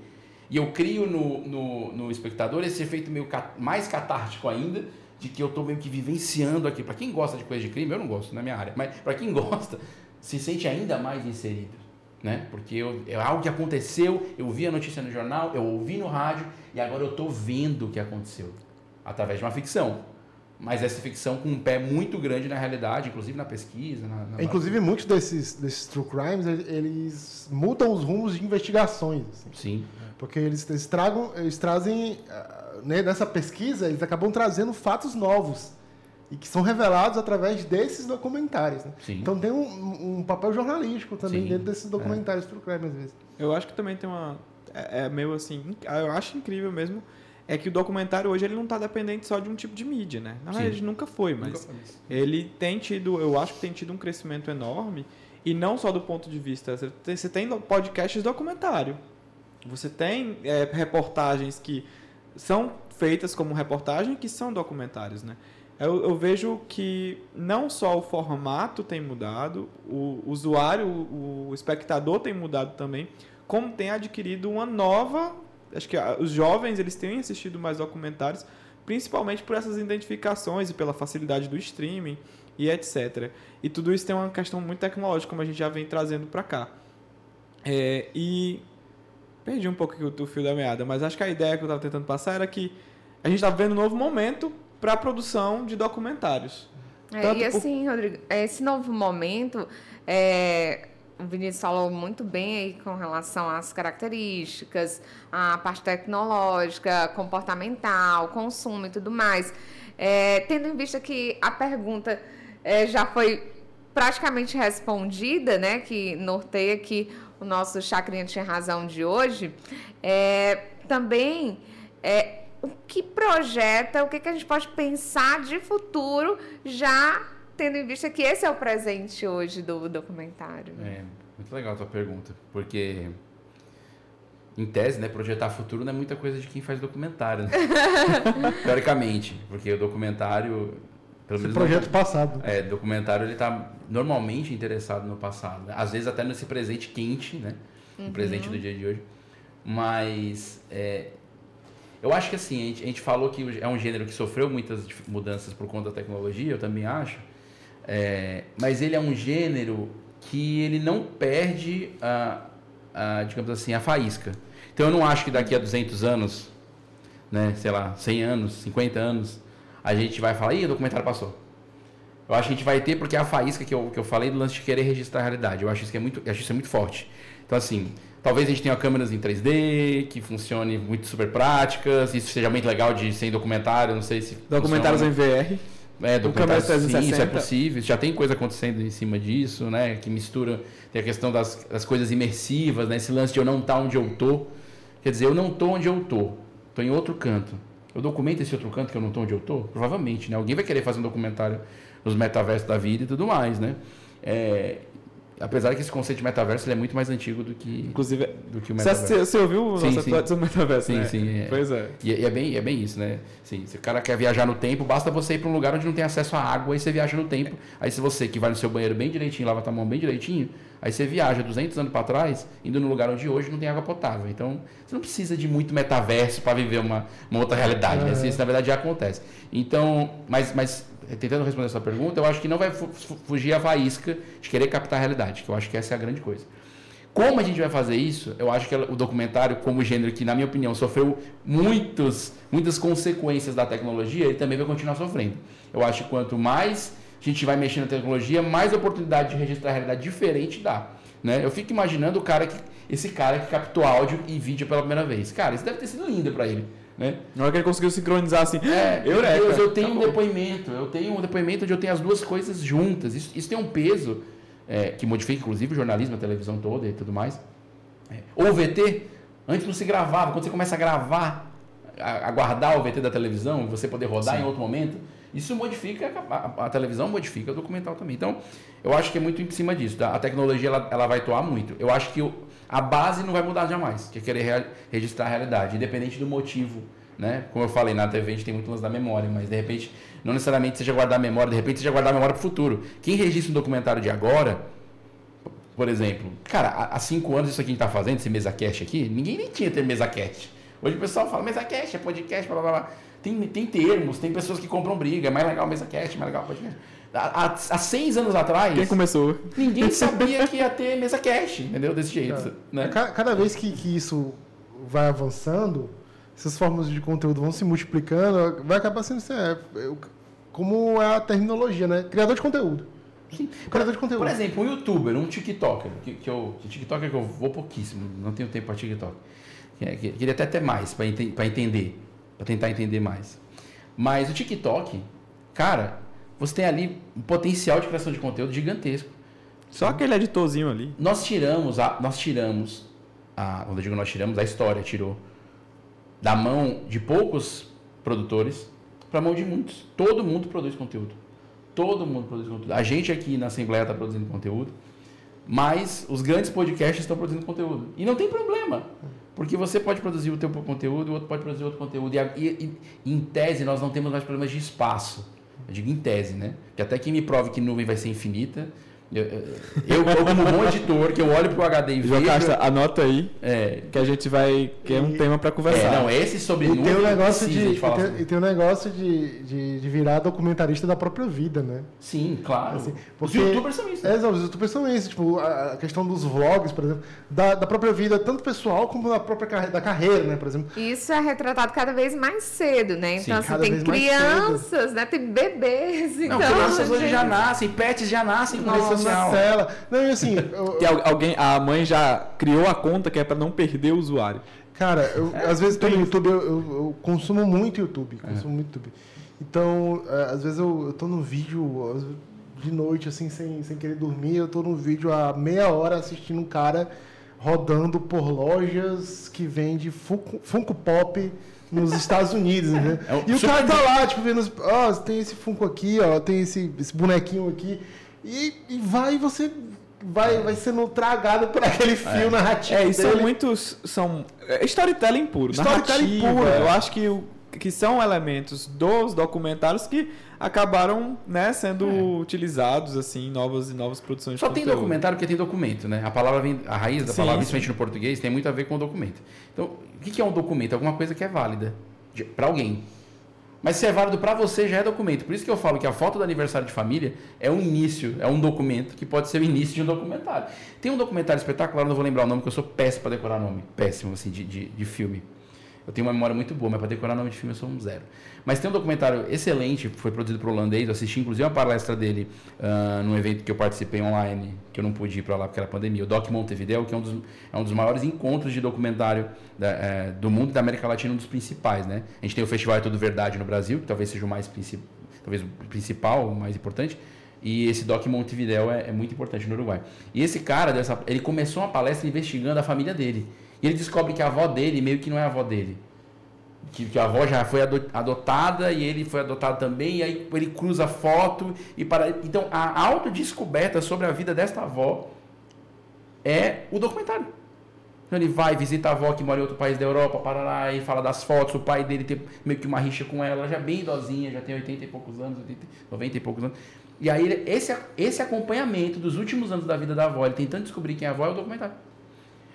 E eu crio no, no, no espectador esse efeito meio cat, mais catártico ainda, de que eu estou meio que vivenciando aqui. Para quem gosta de coisa de crime, eu não gosto na minha área, mas para quem gosta, se sente ainda mais inserido. Né? Porque eu, é algo que aconteceu, eu vi a notícia no jornal, eu ouvi no rádio e agora eu estou vendo o que aconteceu através de uma ficção mas essa ficção com um pé muito grande na realidade, inclusive na pesquisa. Na, na inclusive, base. muitos desses, desses true crimes, eles mudam os rumos de investigações. Assim. Sim. Porque eles, eles, tragam, eles trazem, ah, né, nessa pesquisa, eles acabam trazendo fatos novos e que são revelados através desses documentários. Né? Então tem um, um, papel jornalístico também Sim. dentro desses documentários é. true crime, às vezes. Eu acho que também tem uma... É, é meio assim... Eu acho incrível mesmo é que o documentário hoje ele não está dependente só de um tipo de mídia, né? Na verdade, nunca foi, mas nunca foi ele tem tido, eu acho que tem tido um crescimento enorme e não só do ponto de vista, você tem podcasts documentário, você tem é, reportagens que são feitas como reportagem que são documentários, né? Eu, eu, vejo que não só o formato tem mudado, o usuário, o espectador tem mudado também, como tem adquirido uma nova acho que os jovens eles têm assistido mais documentários, principalmente por essas identificações e pela facilidade do streaming e etc. E tudo isso tem uma questão muito tecnológica, como a gente já vem trazendo para cá. É, e perdi um pouco o, o fio da meada, mas acho que a ideia que eu estava tentando passar era que a gente está vendo um novo momento para a produção de documentários. É, e assim, por... Rodrigo, esse novo momento é, o Vinícius falou muito bem aí com relação às características, a parte tecnológica, comportamental, consumo e tudo mais. É, tendo em vista que a pergunta é, já foi praticamente respondida, né? Que norteia aqui o nosso Chacrinha Tinha Razão de hoje. É, também é, o que projeta, o que, que a gente pode pensar de futuro, já tendo em vista que esse é o presente hoje do documentário. É, muito legal a tua pergunta, porque em tese, né, projetar futuro não é muita coisa de quem faz documentário, né? Teoricamente, porque o documentário pelo menos projeto não, passado. É, documentário ele está normalmente interessado no passado, né? às vezes até nesse presente quente, né, uhum. o presente do dia de hoje. Mas é, eu acho que assim, a gente, a gente, falou que é um gênero que sofreu muitas mudanças por conta da tecnologia, eu também acho. É, mas ele é um gênero que ele não perde a, a, digamos assim, a faísca. Então eu não acho que daqui a 200 anos, né, sei lá, 100 anos, 50 anos, a gente vai falar, ih, o documentário passou. Eu acho que a gente vai ter, porque é a faísca que eu, que eu falei do lance de querer registrar a realidade. Eu acho isso, que é muito, acho isso é muito forte. Então, assim, talvez a gente tenha câmeras em 3D, que funcione muito super práticas, isso seja muito legal de ser em documentário, não sei se. Documentários funciona. em VR. É, documentários, sim, isso é possível. Já tem coisa acontecendo em cima disso, né? Que mistura. Tem a questão das, das coisas imersivas, né? Esse lance de eu não estar tá onde eu tô. Quer dizer, eu não tô onde eu tô. Tô em outro canto. Eu documento esse outro canto que eu não estou onde eu estou? Provavelmente, né? Alguém vai querer fazer um documentário nos metaversos da vida e tudo mais, né? É, apesar que esse conceito de metaverso é muito mais antigo do que, Inclusive, do que o metaverso. Você, você ouviu o sim, nosso episódio sobre metaverso, sim, né? Sim, é. Pois é. E, e, é, bem, é bem isso, né? Sim, se o cara quer viajar no tempo, basta você ir para um lugar onde não tem acesso à água, aí você viaja no tempo. Aí se você que vai no seu banheiro bem direitinho, lava a mão bem direitinho, Aí você viaja 200 anos para trás, indo no lugar onde hoje não tem água potável. Então, você não precisa de muito metaverso para viver uma, uma outra realidade. Né? Isso, na verdade, já acontece. Então, mas, mas tentando responder a sua pergunta, eu acho que não vai fugir a faísca de querer captar a realidade, que eu acho que essa é a grande coisa. Como a gente vai fazer isso? Eu acho que o documentário, como gênero que, na minha opinião, sofreu muitos, muitas consequências da tecnologia, ele também vai continuar sofrendo. Eu acho que quanto mais a gente vai mexendo na tecnologia, mais oportunidade de registrar a realidade diferente dá. Né? Eu fico imaginando o cara que, esse cara que captou áudio e vídeo pela primeira vez. Cara, isso deve ter sido lindo para ele. Né? Na hora que ele conseguiu sincronizar assim, é, eu, Deus, eu tenho acabou. um depoimento, eu tenho um depoimento onde eu tenho as duas coisas juntas. Isso, isso tem um peso é, que modifica, inclusive, o jornalismo, a televisão toda e tudo mais. É. Ou o VT, antes não se gravava, quando você começa a gravar, a, a guardar o VT da televisão, você poder rodar Sim. em outro momento, isso modifica, a, a, televisão modifica o documental também. Então, eu acho que é muito em cima disso. Tá? A tecnologia ela, ela vai atuar muito. Eu acho que o, a base não vai mudar jamais, que é querer registrar a realidade, independente do motivo. Né? Como eu falei, na TV a gente tem muito lance da memória, mas de repente, não necessariamente seja guardar a memória, de repente seja guardar a memória para o futuro. Quem registra um documentário de agora, por exemplo, cara, há, cinco anos isso aqui que a gente está fazendo, esse mesa cast aqui, ninguém nem tinha ter mesa cast. Hoje o pessoal fala mesa cast, é podcast, blá blá blá. Tem, tem termos, tem pessoas que compram briga. É mais legal mesa cast, mais legal podcast. Há, há, seis anos atrás. Quem começou? Ninguém sabia que ia ter mesa cast, entendeu? Desse jeito. Né? Cada, cada vez que, que isso vai avançando, essas formas de conteúdo vão se multiplicando, vai acabar sendo assim, é, como é a terminologia, né? Criador de conteúdo. Sim. Criador de conteúdo. Por exemplo, um youtuber, um TikToker, que, que eu. Que TikToker que eu vou pouquíssimo, não tenho tempo para TikTok. Queria até ter mais para ent entender para tentar entender mais. Mas o TikTok, cara, você tem ali um potencial de criação de conteúdo gigantesco. Só aquele editorzinho ali. Nós tiramos a, nós tiramos a, quando eu digo nós tiramos, a história tirou da mão de poucos produtores para a mão de muitos. Todo mundo produz conteúdo. Todo mundo produz conteúdo. A gente aqui na Assembleia está produzindo conteúdo, mas os grandes podcasts estão produzindo conteúdo. E não tem problema. Porque você pode produzir o teu conteúdo, o outro pode produzir outro conteúdo. E, e, e, em tese, nós não temos mais problemas de espaço. Eu digo em tese, né? Que até quem me prove que nuvem vai ser infinita, eu, eu, eu, como bom editor, que eu olho pro HD e vejo... Casta, anota aí é, que a gente vai... que é um e, tema para conversar. É, não, esse sobre e tem um negócio de, de e, tem, e tem um negócio de, de, de, virar documentarista da própria vida, né? Sim, claro. Assim, porque, os youtubers são isso. Né? É, os youtubers são isso. Tipo, a questão dos vlogs, por exemplo, da, da própria vida, tanto pessoal como da própria carreira, da carreira, né? Por exemplo. Isso é retratado cada vez mais cedo, né? Então, Sim, assim, tem crianças, né? Tem bebês. Não, então, crianças hoje já nascem, pets já nascem com Social. Tela. Não, e assim. Eu, que alguém, a mãe já criou a conta que é para não perder o usuário. Cara, eu, é, às vezes YouTube, eu, eu, consumo muito YouTube. Consumo é. muito YouTube. Então, é, às vezes eu, eu tô no vídeo, de noite, assim, sem, sem querer dormir, eu tô no vídeo há meia hora assistindo um cara rodando por lojas que vende Funko, Funko Pop nos Estados Unidos, né? É e o cara tá lá, tipo, vendo, ó, oh, tem esse Funko aqui, ó, tem esse, esse bonequinho aqui. E, e vai você vai, vai sendo tragado por aquele fio é. narrativo. É, e são muitos. São. É, storytelling puro. Storytelling puro. É. Eu acho que, o, que são elementos dos documentários que acabaram né, sendo é. utilizados assim em novas e novas produções Só tem documentário porque tem documento, né? A palavra vem, a raiz da sim, palavra, principalmente no português, tem muito a ver com o documento. Então, o que é um documento? Alguma coisa que é válida para alguém. Mas se é válido para você, já é documento. Por isso que eu falo que a foto do aniversário de família é um início, é um documento que pode ser o início de um documentário. Tem um documentário espetacular, não vou lembrar o nome, porque eu sou péssimo para decorar nome. Péssimo, assim, de, de, de filme. Eu tenho uma memória muito boa, mas para decorar nome de filme eu sou um zero. Mas tem um documentário excelente, foi produzido por holandês, eu assisti inclusive uma palestra dele uh, num evento que eu participei online, que eu não pude ir para lá porque era pandemia, o Doc Montevideo, que é um dos, é um dos maiores encontros de documentário da, é, do mundo e da América Latina, um dos principais, né? A gente tem o Festival É Tudo Verdade no Brasil, que talvez seja o mais talvez o principal, o mais importante, e esse Doc Montevideo é, é, muito importante no Uruguai. E esse cara, dessa, ele começou uma palestra investigando a família dele. E ele descobre que a avó dele meio que não é a avó dele. Que, que a avó já foi adotada e ele foi adotado também, e aí ele cruza foto e para. Então a autodescoberta sobre a vida desta avó é o documentário. Então ele vai, visita a avó que mora em outro país da Europa, para lá e fala das fotos, o pai dele tem meio que uma rixa com ela, já bem idosinha, já tem 80 e poucos anos, 80, 90 e poucos anos. E aí esse, esse acompanhamento dos últimos anos da vida da avó, ele tentando descobrir quem é a avó, é o documentário.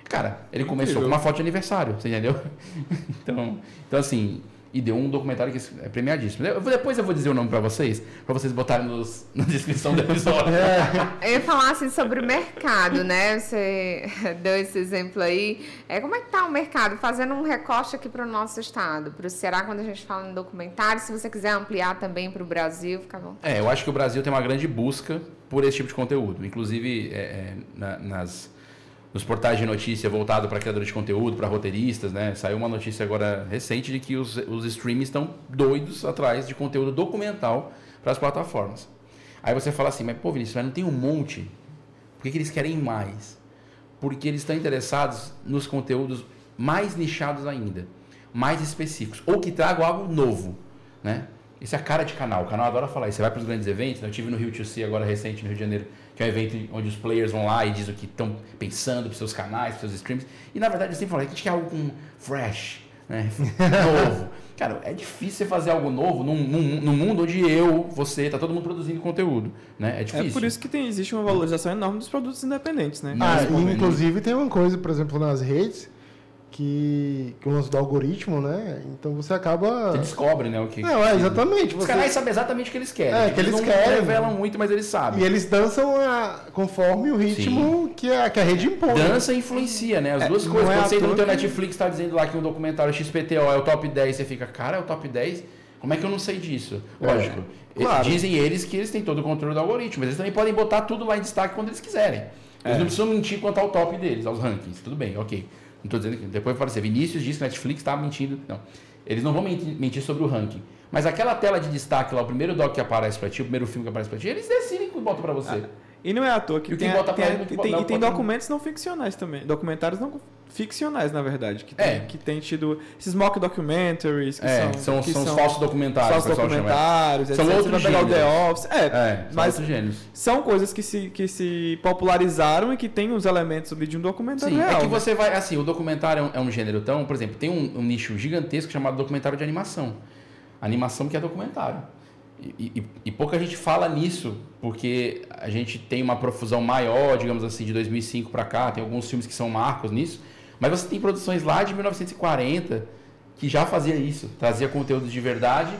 Cara, ele começou com uma foto de aniversário, você entendeu? então, então, assim, e deu um documentário que é premiadíssimo. Eu, depois eu vou dizer o nome para vocês, para vocês botarem nos, na descrição do episódio. É. Eu ia falar assim sobre o mercado, né? Você deu esse exemplo aí. É, como é que tá o mercado? Fazendo um recorte aqui para o nosso estado, para o Ceará, quando a gente fala em documentário, se você quiser ampliar também para o Brasil, fica bom. É, eu acho que o Brasil tem uma grande busca por esse tipo de conteúdo. Inclusive, é, é, na, nas nos portais de notícia voltado para criadores de conteúdo, para roteiristas, né? Saiu uma notícia agora recente de que os, os streams estão doidos atrás de conteúdo documental para as plataformas. Aí você fala assim, mas pô, Vinícius, mas não tem um monte? Por que, que eles querem mais? Porque eles estão interessados nos conteúdos mais nichados ainda, mais específicos, ou que tragam algo novo, né? Isso é a cara de canal. O canal adora falar isso. Você vai para os grandes eventos. Né? Eu tive no Rio 2C agora recente, no Rio de Janeiro, que é um evento onde os players vão lá e dizem o que estão pensando para seus canais, para seus streams. E na verdade eles sempre falam, a gente quer algo com fresh, né? novo. Cara, é difícil você fazer algo novo num, num, num, mundo onde eu, você, tá todo mundo produzindo conteúdo, né? É difícil. É por isso que tem, existe uma valorização enorme dos produtos independentes, né? Ah, inclusive tem uma coisa, por exemplo, nas redes, que, que o lance do algoritmo, né? Então você acaba. Você descobre, né? O que. Não, é, exatamente. Os canais sabem exatamente o que eles querem. É, que eles, eles não querem. revelam muito, mas eles sabem. E eles dançam a, conforme o ritmo que a, que a rede impõe. Dança e influencia, né? As é, duas coisas. É você entra no teu Netflix está dizendo lá que um documentário XPTO é o top 10, você fica, cara, é o top 10? Como é que eu não sei disso? É, Lógico. Claro. Dizem eles que eles têm todo o controle do algoritmo, mas eles também podem botar tudo lá em destaque quando eles quiserem. Eles é. não precisam mentir quanto ao top deles, aos rankings. Tudo bem, ok. Não estou dizendo que depois vai aparecer. Vinícius disse que Netflix estava mentindo. Não. Eles não vão mentir, sobre o ranking. Mas aquela tela de destaque lá, o primeiro doc que aparece para ti, o primeiro filme que aparece para ti, eles decidem que botam para você. Ah, e não é à toa que e tem, tem, tem, tem, e tem documentos não ficcionais também. Documentários não ficcionais, na verdade. Que tem, é. que tem tido esses mock documentaries. Que é, são, são, são, os falsos documentários. Falsos documentários, São outros pegar o The Office. É, é mas são, são coisas que se, que se popularizaram e que tem os elementos de um documentário Sim, real. É que você vai... Assim, o documentário é um, é um gênero tão... Por exemplo, tem um, um nicho gigantesco chamado documentário de animação. Animação que é documentário. E, e, e, pouca gente fala nisso, porque a gente tem uma profusão maior, digamos assim, de 2005 para cá, tem alguns filmes que são marcos nisso, mas você tem produções lá de 1940 que já fazia isso, trazia conteúdo de verdade,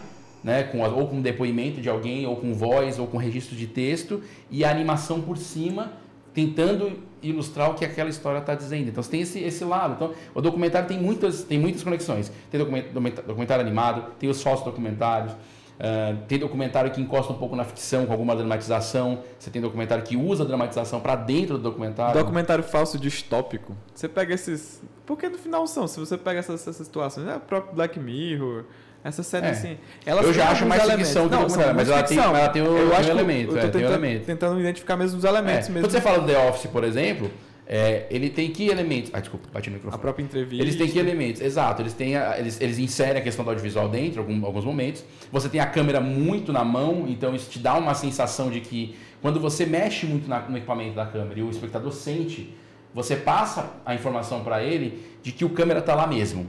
né, com, ou com depoimento de alguém, ou com voz, ou com registro de texto, e a animação por cima, tentando ilustrar o que aquela história está dizendo. Então você tem esse, esse lado. Então, o documentário tem muitas, tem muitas conexões. Tem documentário animado, tem os falsos documentários. Uh, tem documentário que encosta um pouco na ficção com alguma dramatização. Você tem documentário que usa a dramatização para dentro do documentário. Documentário falso distópico. Você pega esses. Porque no final são, se você pega essas, essas situações, é o próprio Black Mirror, Essa série, É. assim. Ela Eu já acho mais elementos. ficção do que Não, documentário, mas ela tem- ela tem o- Eu acho um elemento, Eu é, tô tem um tentando, elemento. tentando identificar mesmo os É, elementos mesmo. Quando você fala do The Office, por exemplo, é, ele tem que elementos. Ah, desculpa, bati no A microfone. própria entrevista. Eles têm que elementos, exato. Eles, têm a- eles, eles inserem a questão do audiovisual dentro, algum, alguns momentos. Você tem a câmera muito na mão, então isso te dá uma sensação de que quando você mexe muito na- no equipamento da câmera e o espectador sente, você passa a informação para ele de que o câmera tá lá mesmo.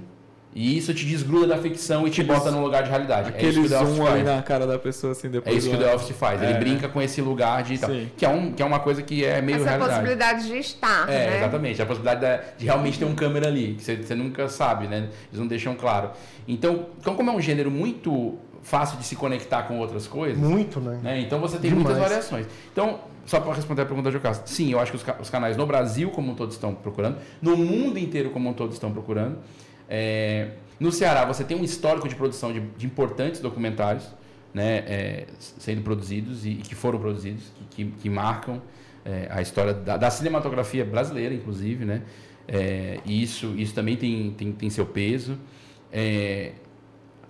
E isso te desgruda da ficção e te Aqueles- bota no lugar de realidade. é Aquele isso que o The Office zoom ali faz. na cara da pessoa, assim, É depois. isso que o The Office faz. Ele É. brinca com esse lugar de tal. Sim. Que é, um, que é uma coisa que é meio Essa realidade. possibilidade de estar, É, né? exatamente. A possibilidade da- de realmente ter um câmera ali, que você, você nunca sabe, né? Eles não deixam claro. Então, então, como é um gênero muito fácil de se conectar com outras coisas, Muito, né? né? Então você tem Demais. muitas variações. Então, só para responder a pergunta de Castro, sim, eu acho que os, ca- os canais no Brasil como um todo estão procurando, no mundo inteiro como um todo estão procurando. É, no Ceará você tem um histórico de produção de, de importantes documentários, né, é, sendo produzidos e, e que foram produzidos, que, que, que marcam é, a história da, da cinematografia brasileira, inclusive, né? É, e isso, isso também tem, tem, tem seu peso. É,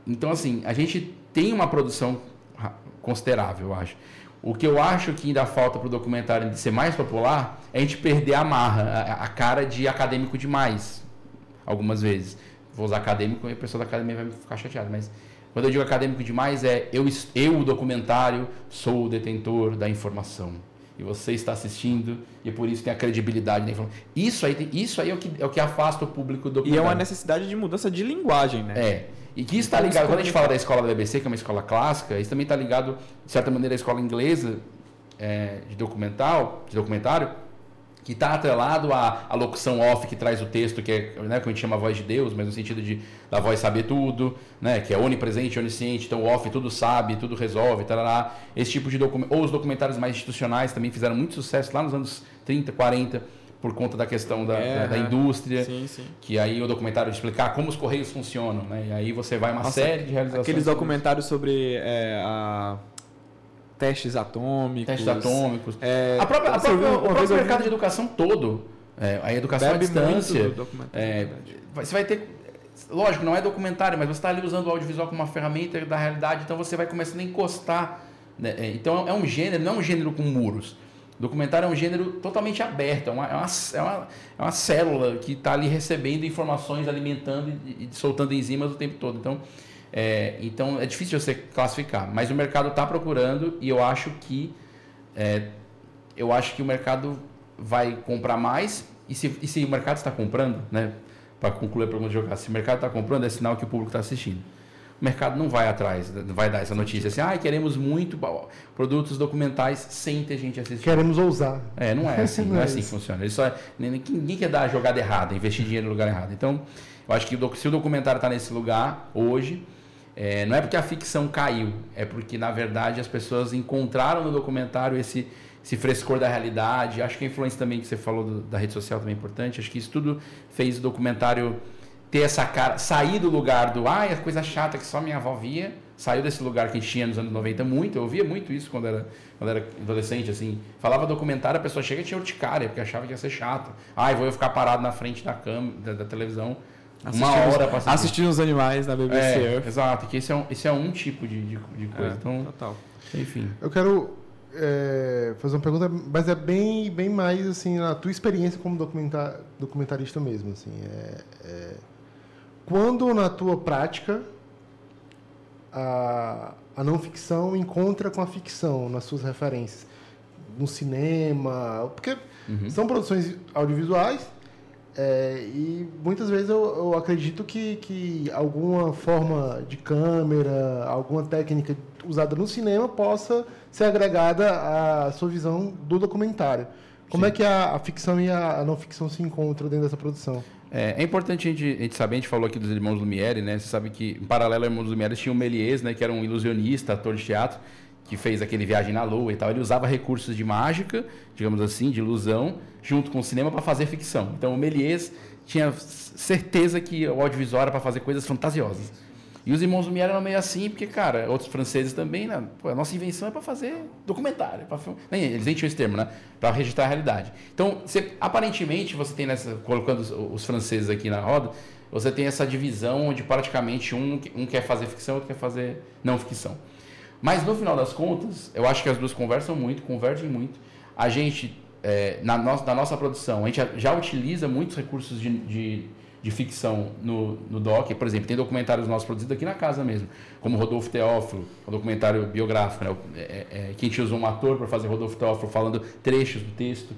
então, assim, a gente tem uma produção considerável, eu acho. O que eu acho que ainda falta para o documentário ser mais popular é a gente perder a marra, a, a cara de acadêmico demais, algumas vezes. Vou usar acadêmico e a pessoa da academia vai ficar chateada, mas quando eu digo acadêmico demais é eu, eu o documentário, sou o detentor da informação. E você está assistindo e por isso tem a credibilidade da informação. Isso aí, isso aí é, o que, é o que afasta o público do E é documentário. uma necessidade de mudança de linguagem, né? É. E que isso está Vamos ligado, quando a gente fala da escola da BBC, que é uma escola clássica, isso também está ligado, de certa maneira, à escola inglesa é, de documental, de documentário, que está atrelado à, à locução off que traz o texto, que é, né, que a gente chama a voz de Deus, mas no sentido de da voz saber tudo, né, que é onipresente, onisciente, então o off tudo sabe, tudo resolve, tarará. Esse tipo de documento, ou os documentários mais institucionais também fizeram muito sucesso lá nos anos 30, 40, por conta da questão da, da- da Guerra. indústria. Sim, sim. Que aí o documentário explicar como os correios funcionam, né? E aí você vai uma Nossa, série de realizações. Aqueles documentários sobre é, a- testes atômicos. testes atômicos. É, a própria, a própria- o próprio eu vi- mercado de educação todo, é, a educação à bebe muito distância. do é, é você vai ter. Lógico, não é documentário, mas você está ali usando o audiovisual como uma ferramenta da realidade, então você vai começando a encostar. né? É, Então é um gênero, não é um gênero com muros. Documentário é um gênero totalmente aberto, é uma, é uma, é uma, é uma célula que está ali recebendo informações, alimentando e, e soltando enzimas o tempo todo. Então é, então é difícil você classificar, mas o mercado está procurando e eu acho que é, eu acho que o mercado vai comprar mais e se, e se o mercado está comprando, né? Para concluir a pergunta de jogar, se o mercado está comprando é sinal que o público está assistindo. O mercado não vai atrás, não vai dar essa notícia assim, ah, queremos muito produtos documentais sem ter gente assistindo. Queremos ousar. É, não é assim, Não não é é assim que isso. funciona. Ele só, ninguém, quer dar a jogada errada, investir dinheiro no lugar errado. Então, eu acho que se o documentário está nesse lugar hoje, é, não é porque a ficção caiu, é porque, na verdade, as pessoas encontraram no documentário esse, esse frescor da realidade. Acho que a influência também que você falou do- da rede social também é importante. Acho que isso tudo fez o documentário ter essa cara, sair do lugar do, ai, a coisa chata que só minha avó via, saiu desse lugar que tinha nos anos 90 muito, eu ouvia muito isso quando era, quando era adolescente, assim, falava documentário, a pessoa chega e tinha urticária, porque achava que ia ser chato. Ai, vou eu ficar parado na frente da cama, da, da televisão, uma Assistindo os- hora para assistir. Assistindo os animais na BBC É, Earth. exato, que esse é um, esse é um tipo de, de, de coisa. É, Então, total. enfim. Eu quero é, fazer uma pergunta, mas é bem, bem mais assim na tua experiência como documentar, documentarista mesmo. Assim, é, é, quando na tua prática a, a não ficção encontra com a ficção nas suas referências, no cinema, porque Uhum. são produções audiovisuais é, e muitas vezes eu, eu acredito que, que alguma forma de câmera, alguma técnica usada no cinema possa ser agregada à sua visão do documentário. Como Sim. é que a, a ficção e a, não ficção se encontram dentro dessa produção? É, é importante a gente, a gente saber, a gente falou aqui dos irmãos Lumière, né? Você sabe que, em paralelo aos irmãos Lumière, tinha o Méliès, né? Que era um ilusionista, ator de teatro, que fez aquele Viagem na Lua e tal. Ele usava recursos de mágica, digamos assim, de ilusão, junto com o cinema para fazer ficção. Então, o Méliès tinha certeza que o audiovisual era para fazer coisas fantasiosas. E os irmãos Lumière eram meio assim, porque, cara, outros franceses também, né? Pô, a nossa invenção é para fazer documentário. Film- nem, eles nem tinham esse termo, né? Para registrar a realidade. Então, você- aparentemente, você tem nessa, colocando os, os franceses aqui na roda, você tem essa divisão onde praticamente um, um quer fazer ficção, outro quer fazer não ficção. Mas no final das contas, eu acho que as duas conversam muito, convergem muito. A gente, é, na, no, na nossa produção, a gente já utiliza muitos recursos de, de, de ficção no, no doc. Por exemplo, tem documentários nossos produzidos aqui na casa mesmo, como Rodolfo Teófilo, um documentário biográfico, né? É, é, que a gente usou um ator para fazer Rodolfo Teófilo falando trechos do texto.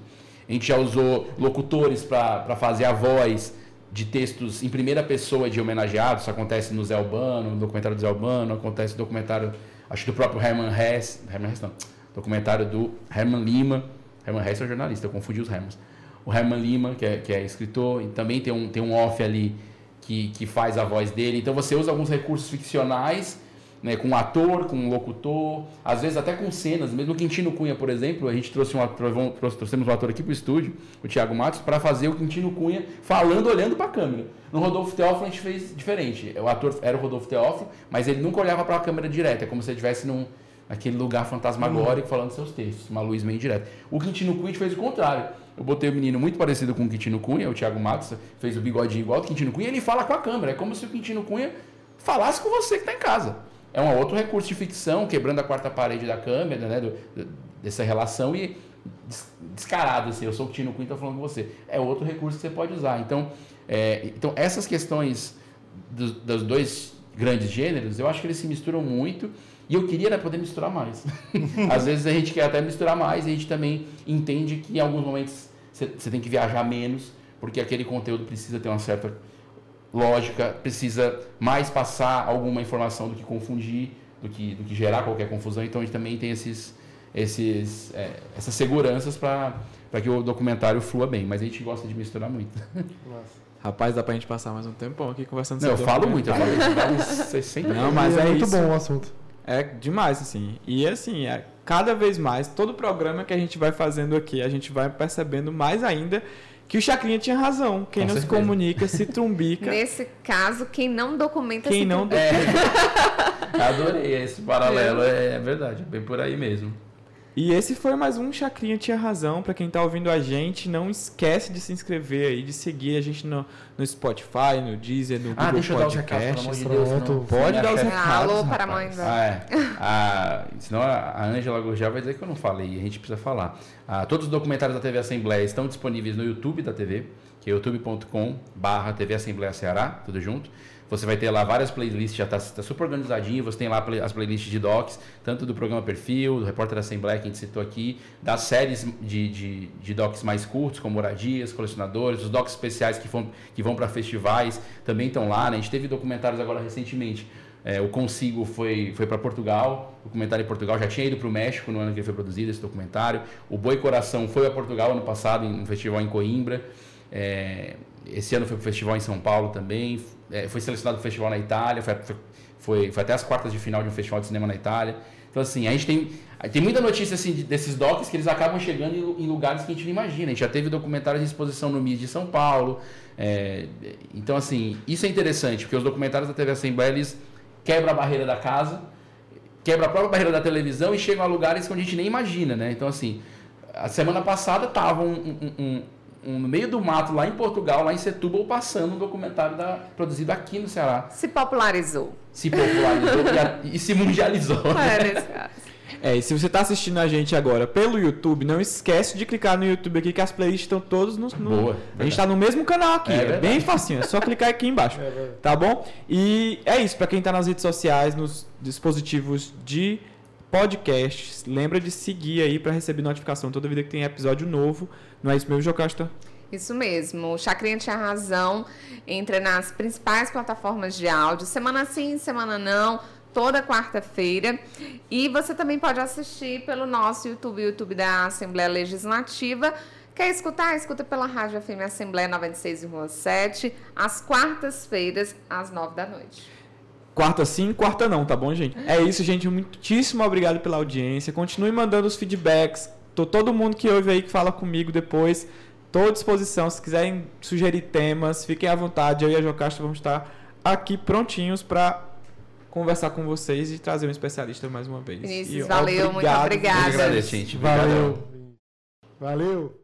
A gente já usou locutores para fazer a voz de textos em primeira pessoa de homenageados. Isso acontece no Zé Albano, no documentário do Zé Albano, acontece no documentário, acho do próprio Herman Hess, Herman Hess não, documentário do Herman Lima. Herman Hess é o jornalista, eu confundi os Hermans. O Herman Lima, que é, que é escritor, e também tem um, tem um off ali que, que faz a voz dele. Então você usa alguns recursos ficcionais né, com um ator, com um locutor, às vezes até com cenas. Mesmo o Quintino Cunha, por exemplo, a gente trouxe um ator, trouxemos um ator aqui para o estúdio, o Thiago Matos, para fazer o Quintino Cunha falando, olhando para a câmera. No Rodolfo Teófilo a gente fez diferente. O ator era o Rodolfo Teófilo, mas ele nunca olhava para a câmera direta, é como se ele estivesse num naquele lugar fantasmagórico uhum. falando seus textos, uma luz meio direta. O Quintino Cunha a gente fez o contrário. Eu botei o um menino muito parecido com o Quintino Cunha, o Thiago Matos, fez o bigodinho igual ao Quintino Cunha, e ele fala com a câmera. É como se o Quintino Cunha falasse com você que está em casa é um outro recurso de ficção, quebrando a quarta parede da câmera, né, do, dessa relação e descarado, assim, eu sou o Tino Quinn, estou falando com você. É outro recurso que você pode usar. Então, é, então essas questões do, dos dois grandes gêneros, eu acho que eles se misturam muito e eu queria né, poder misturar mais. Às vezes a gente quer até misturar mais e a gente também entende que em alguns momentos você tem que viajar menos, porque aquele conteúdo precisa ter uma certa lógica, precisa mais passar alguma informação do que confundir, do que, do que gerar qualquer confusão. Então a gente também tem esses, esses, é, essas seguranças para que o documentário flua bem. Mas a gente gosta de misturar muito. Nossa. Rapaz, dá pra gente passar mais um tempão aqui conversando Não, eu falo muito, eu falo isso. Não, mas é, é muito isso. bom o assunto. É demais, assim. E assim, é, cada vez mais, todo programa que a gente vai fazendo aqui, a gente vai percebendo mais ainda que o Chacrinha tinha razão. Quem Com não certeza. se comunica se trumbica. Nesse caso, quem não documenta quem se não é. Adorei esse paralelo, é, é verdade, é bem por aí mesmo. E esse foi mais um Chacrinha Tinha Razão. Para quem tá ouvindo a gente, não esquece de se inscrever aí, de seguir a gente no, no Spotify, no Deezer, no ah, Google deixa Podcast. Eu dar os recados, pelo amor de Deus. Pode dar os recados. Alô, para a mãe. Ah, é. ah, senão a Ângela Gurgel vai dizer que eu não falei, a gente precisa falar. Ah, todos os documentários da TV Assembleia estão disponíveis no YouTube da TV, que é youtube.com barra TV Assembleia Ceará, tudo junto. Você vai ter lá várias playlists, já está tá super organizadinho. Você tem lá as playlists de docs, tanto do programa Perfil, do Repórter da Assembleia que a gente citou aqui, das séries de, de, de docs mais curtos, como Moradias, Colecionadores, os docs especiais que vão, que vão para festivais também estão lá. Né? A gente teve documentários agora recentemente. É, o Consigo foi, foi para Portugal, documentário em Portugal já tinha ido para o México no ano que ele foi produzido esse documentário. O Boi Coração foi a Portugal ano passado, em um festival em Coimbra. É, esse ano foi para o festival em São Paulo também é, foi selecionado para festival na Itália, foi, foi, foi, até as quartas de final de um festival de cinema na Itália. Então, assim, a gente tem, tem muita notícia assim, desses docs que eles acabam chegando em, em, lugares que a gente não imagina. A gente já teve documentários de exposição no MIS de São Paulo. É, então, assim, isso é interessante, porque os documentários da TV Assembleia, eles quebram a barreira da casa, quebram a própria barreira da televisão e chegam a lugares que a gente nem imagina, né? Então, assim, a semana passada tava um, um um, no meio do mato, lá em Portugal, lá em Setúbal, passando um documentário da, produzido aqui no Ceará. Se popularizou. Se popularizou e, a, e, se mundializou. É, nesse caso. É, e se você está assistindo a gente agora pelo YouTube, não esquece de clicar no YouTube aqui que as playlists estão todas no. no... Boa. A gente está no mesmo canal aqui, é, é bem facinho, é só clicar aqui embaixo. É tá bom? E é isso, para quem está nas redes sociais, nos dispositivos de podcasts, lembra de seguir aí para receber notificação toda vida que tem episódio novo. Não é isso mesmo, Jocasta? Isso mesmo. O Chacrinha tinha razão. Entra nas principais plataformas de áudio, semana sim, semana não, toda quarta-feira. E você também pode assistir pelo nosso YouTube, YouTube da Assembleia Legislativa. Quer escutar? Escuta pela Rádio FM Assembleia 96,7, às quartas-feiras, às nove da noite. Quarta sim, quarta não, tá bom, gente? É isso, gente. Muitíssimo obrigado pela audiência. Continue mandando os feedbacks. Tô todo mundo que ouve aí que fala comigo depois. Estou à disposição. Se quiserem sugerir temas, fiquem à vontade. Eu e a Jocasta vamos estar aqui prontinhos para conversar com vocês e trazer um especialista mais uma vez. Vinícius, valeu, obrigado. muito obrigada. Agradeço, gente. Valeu. Valeu.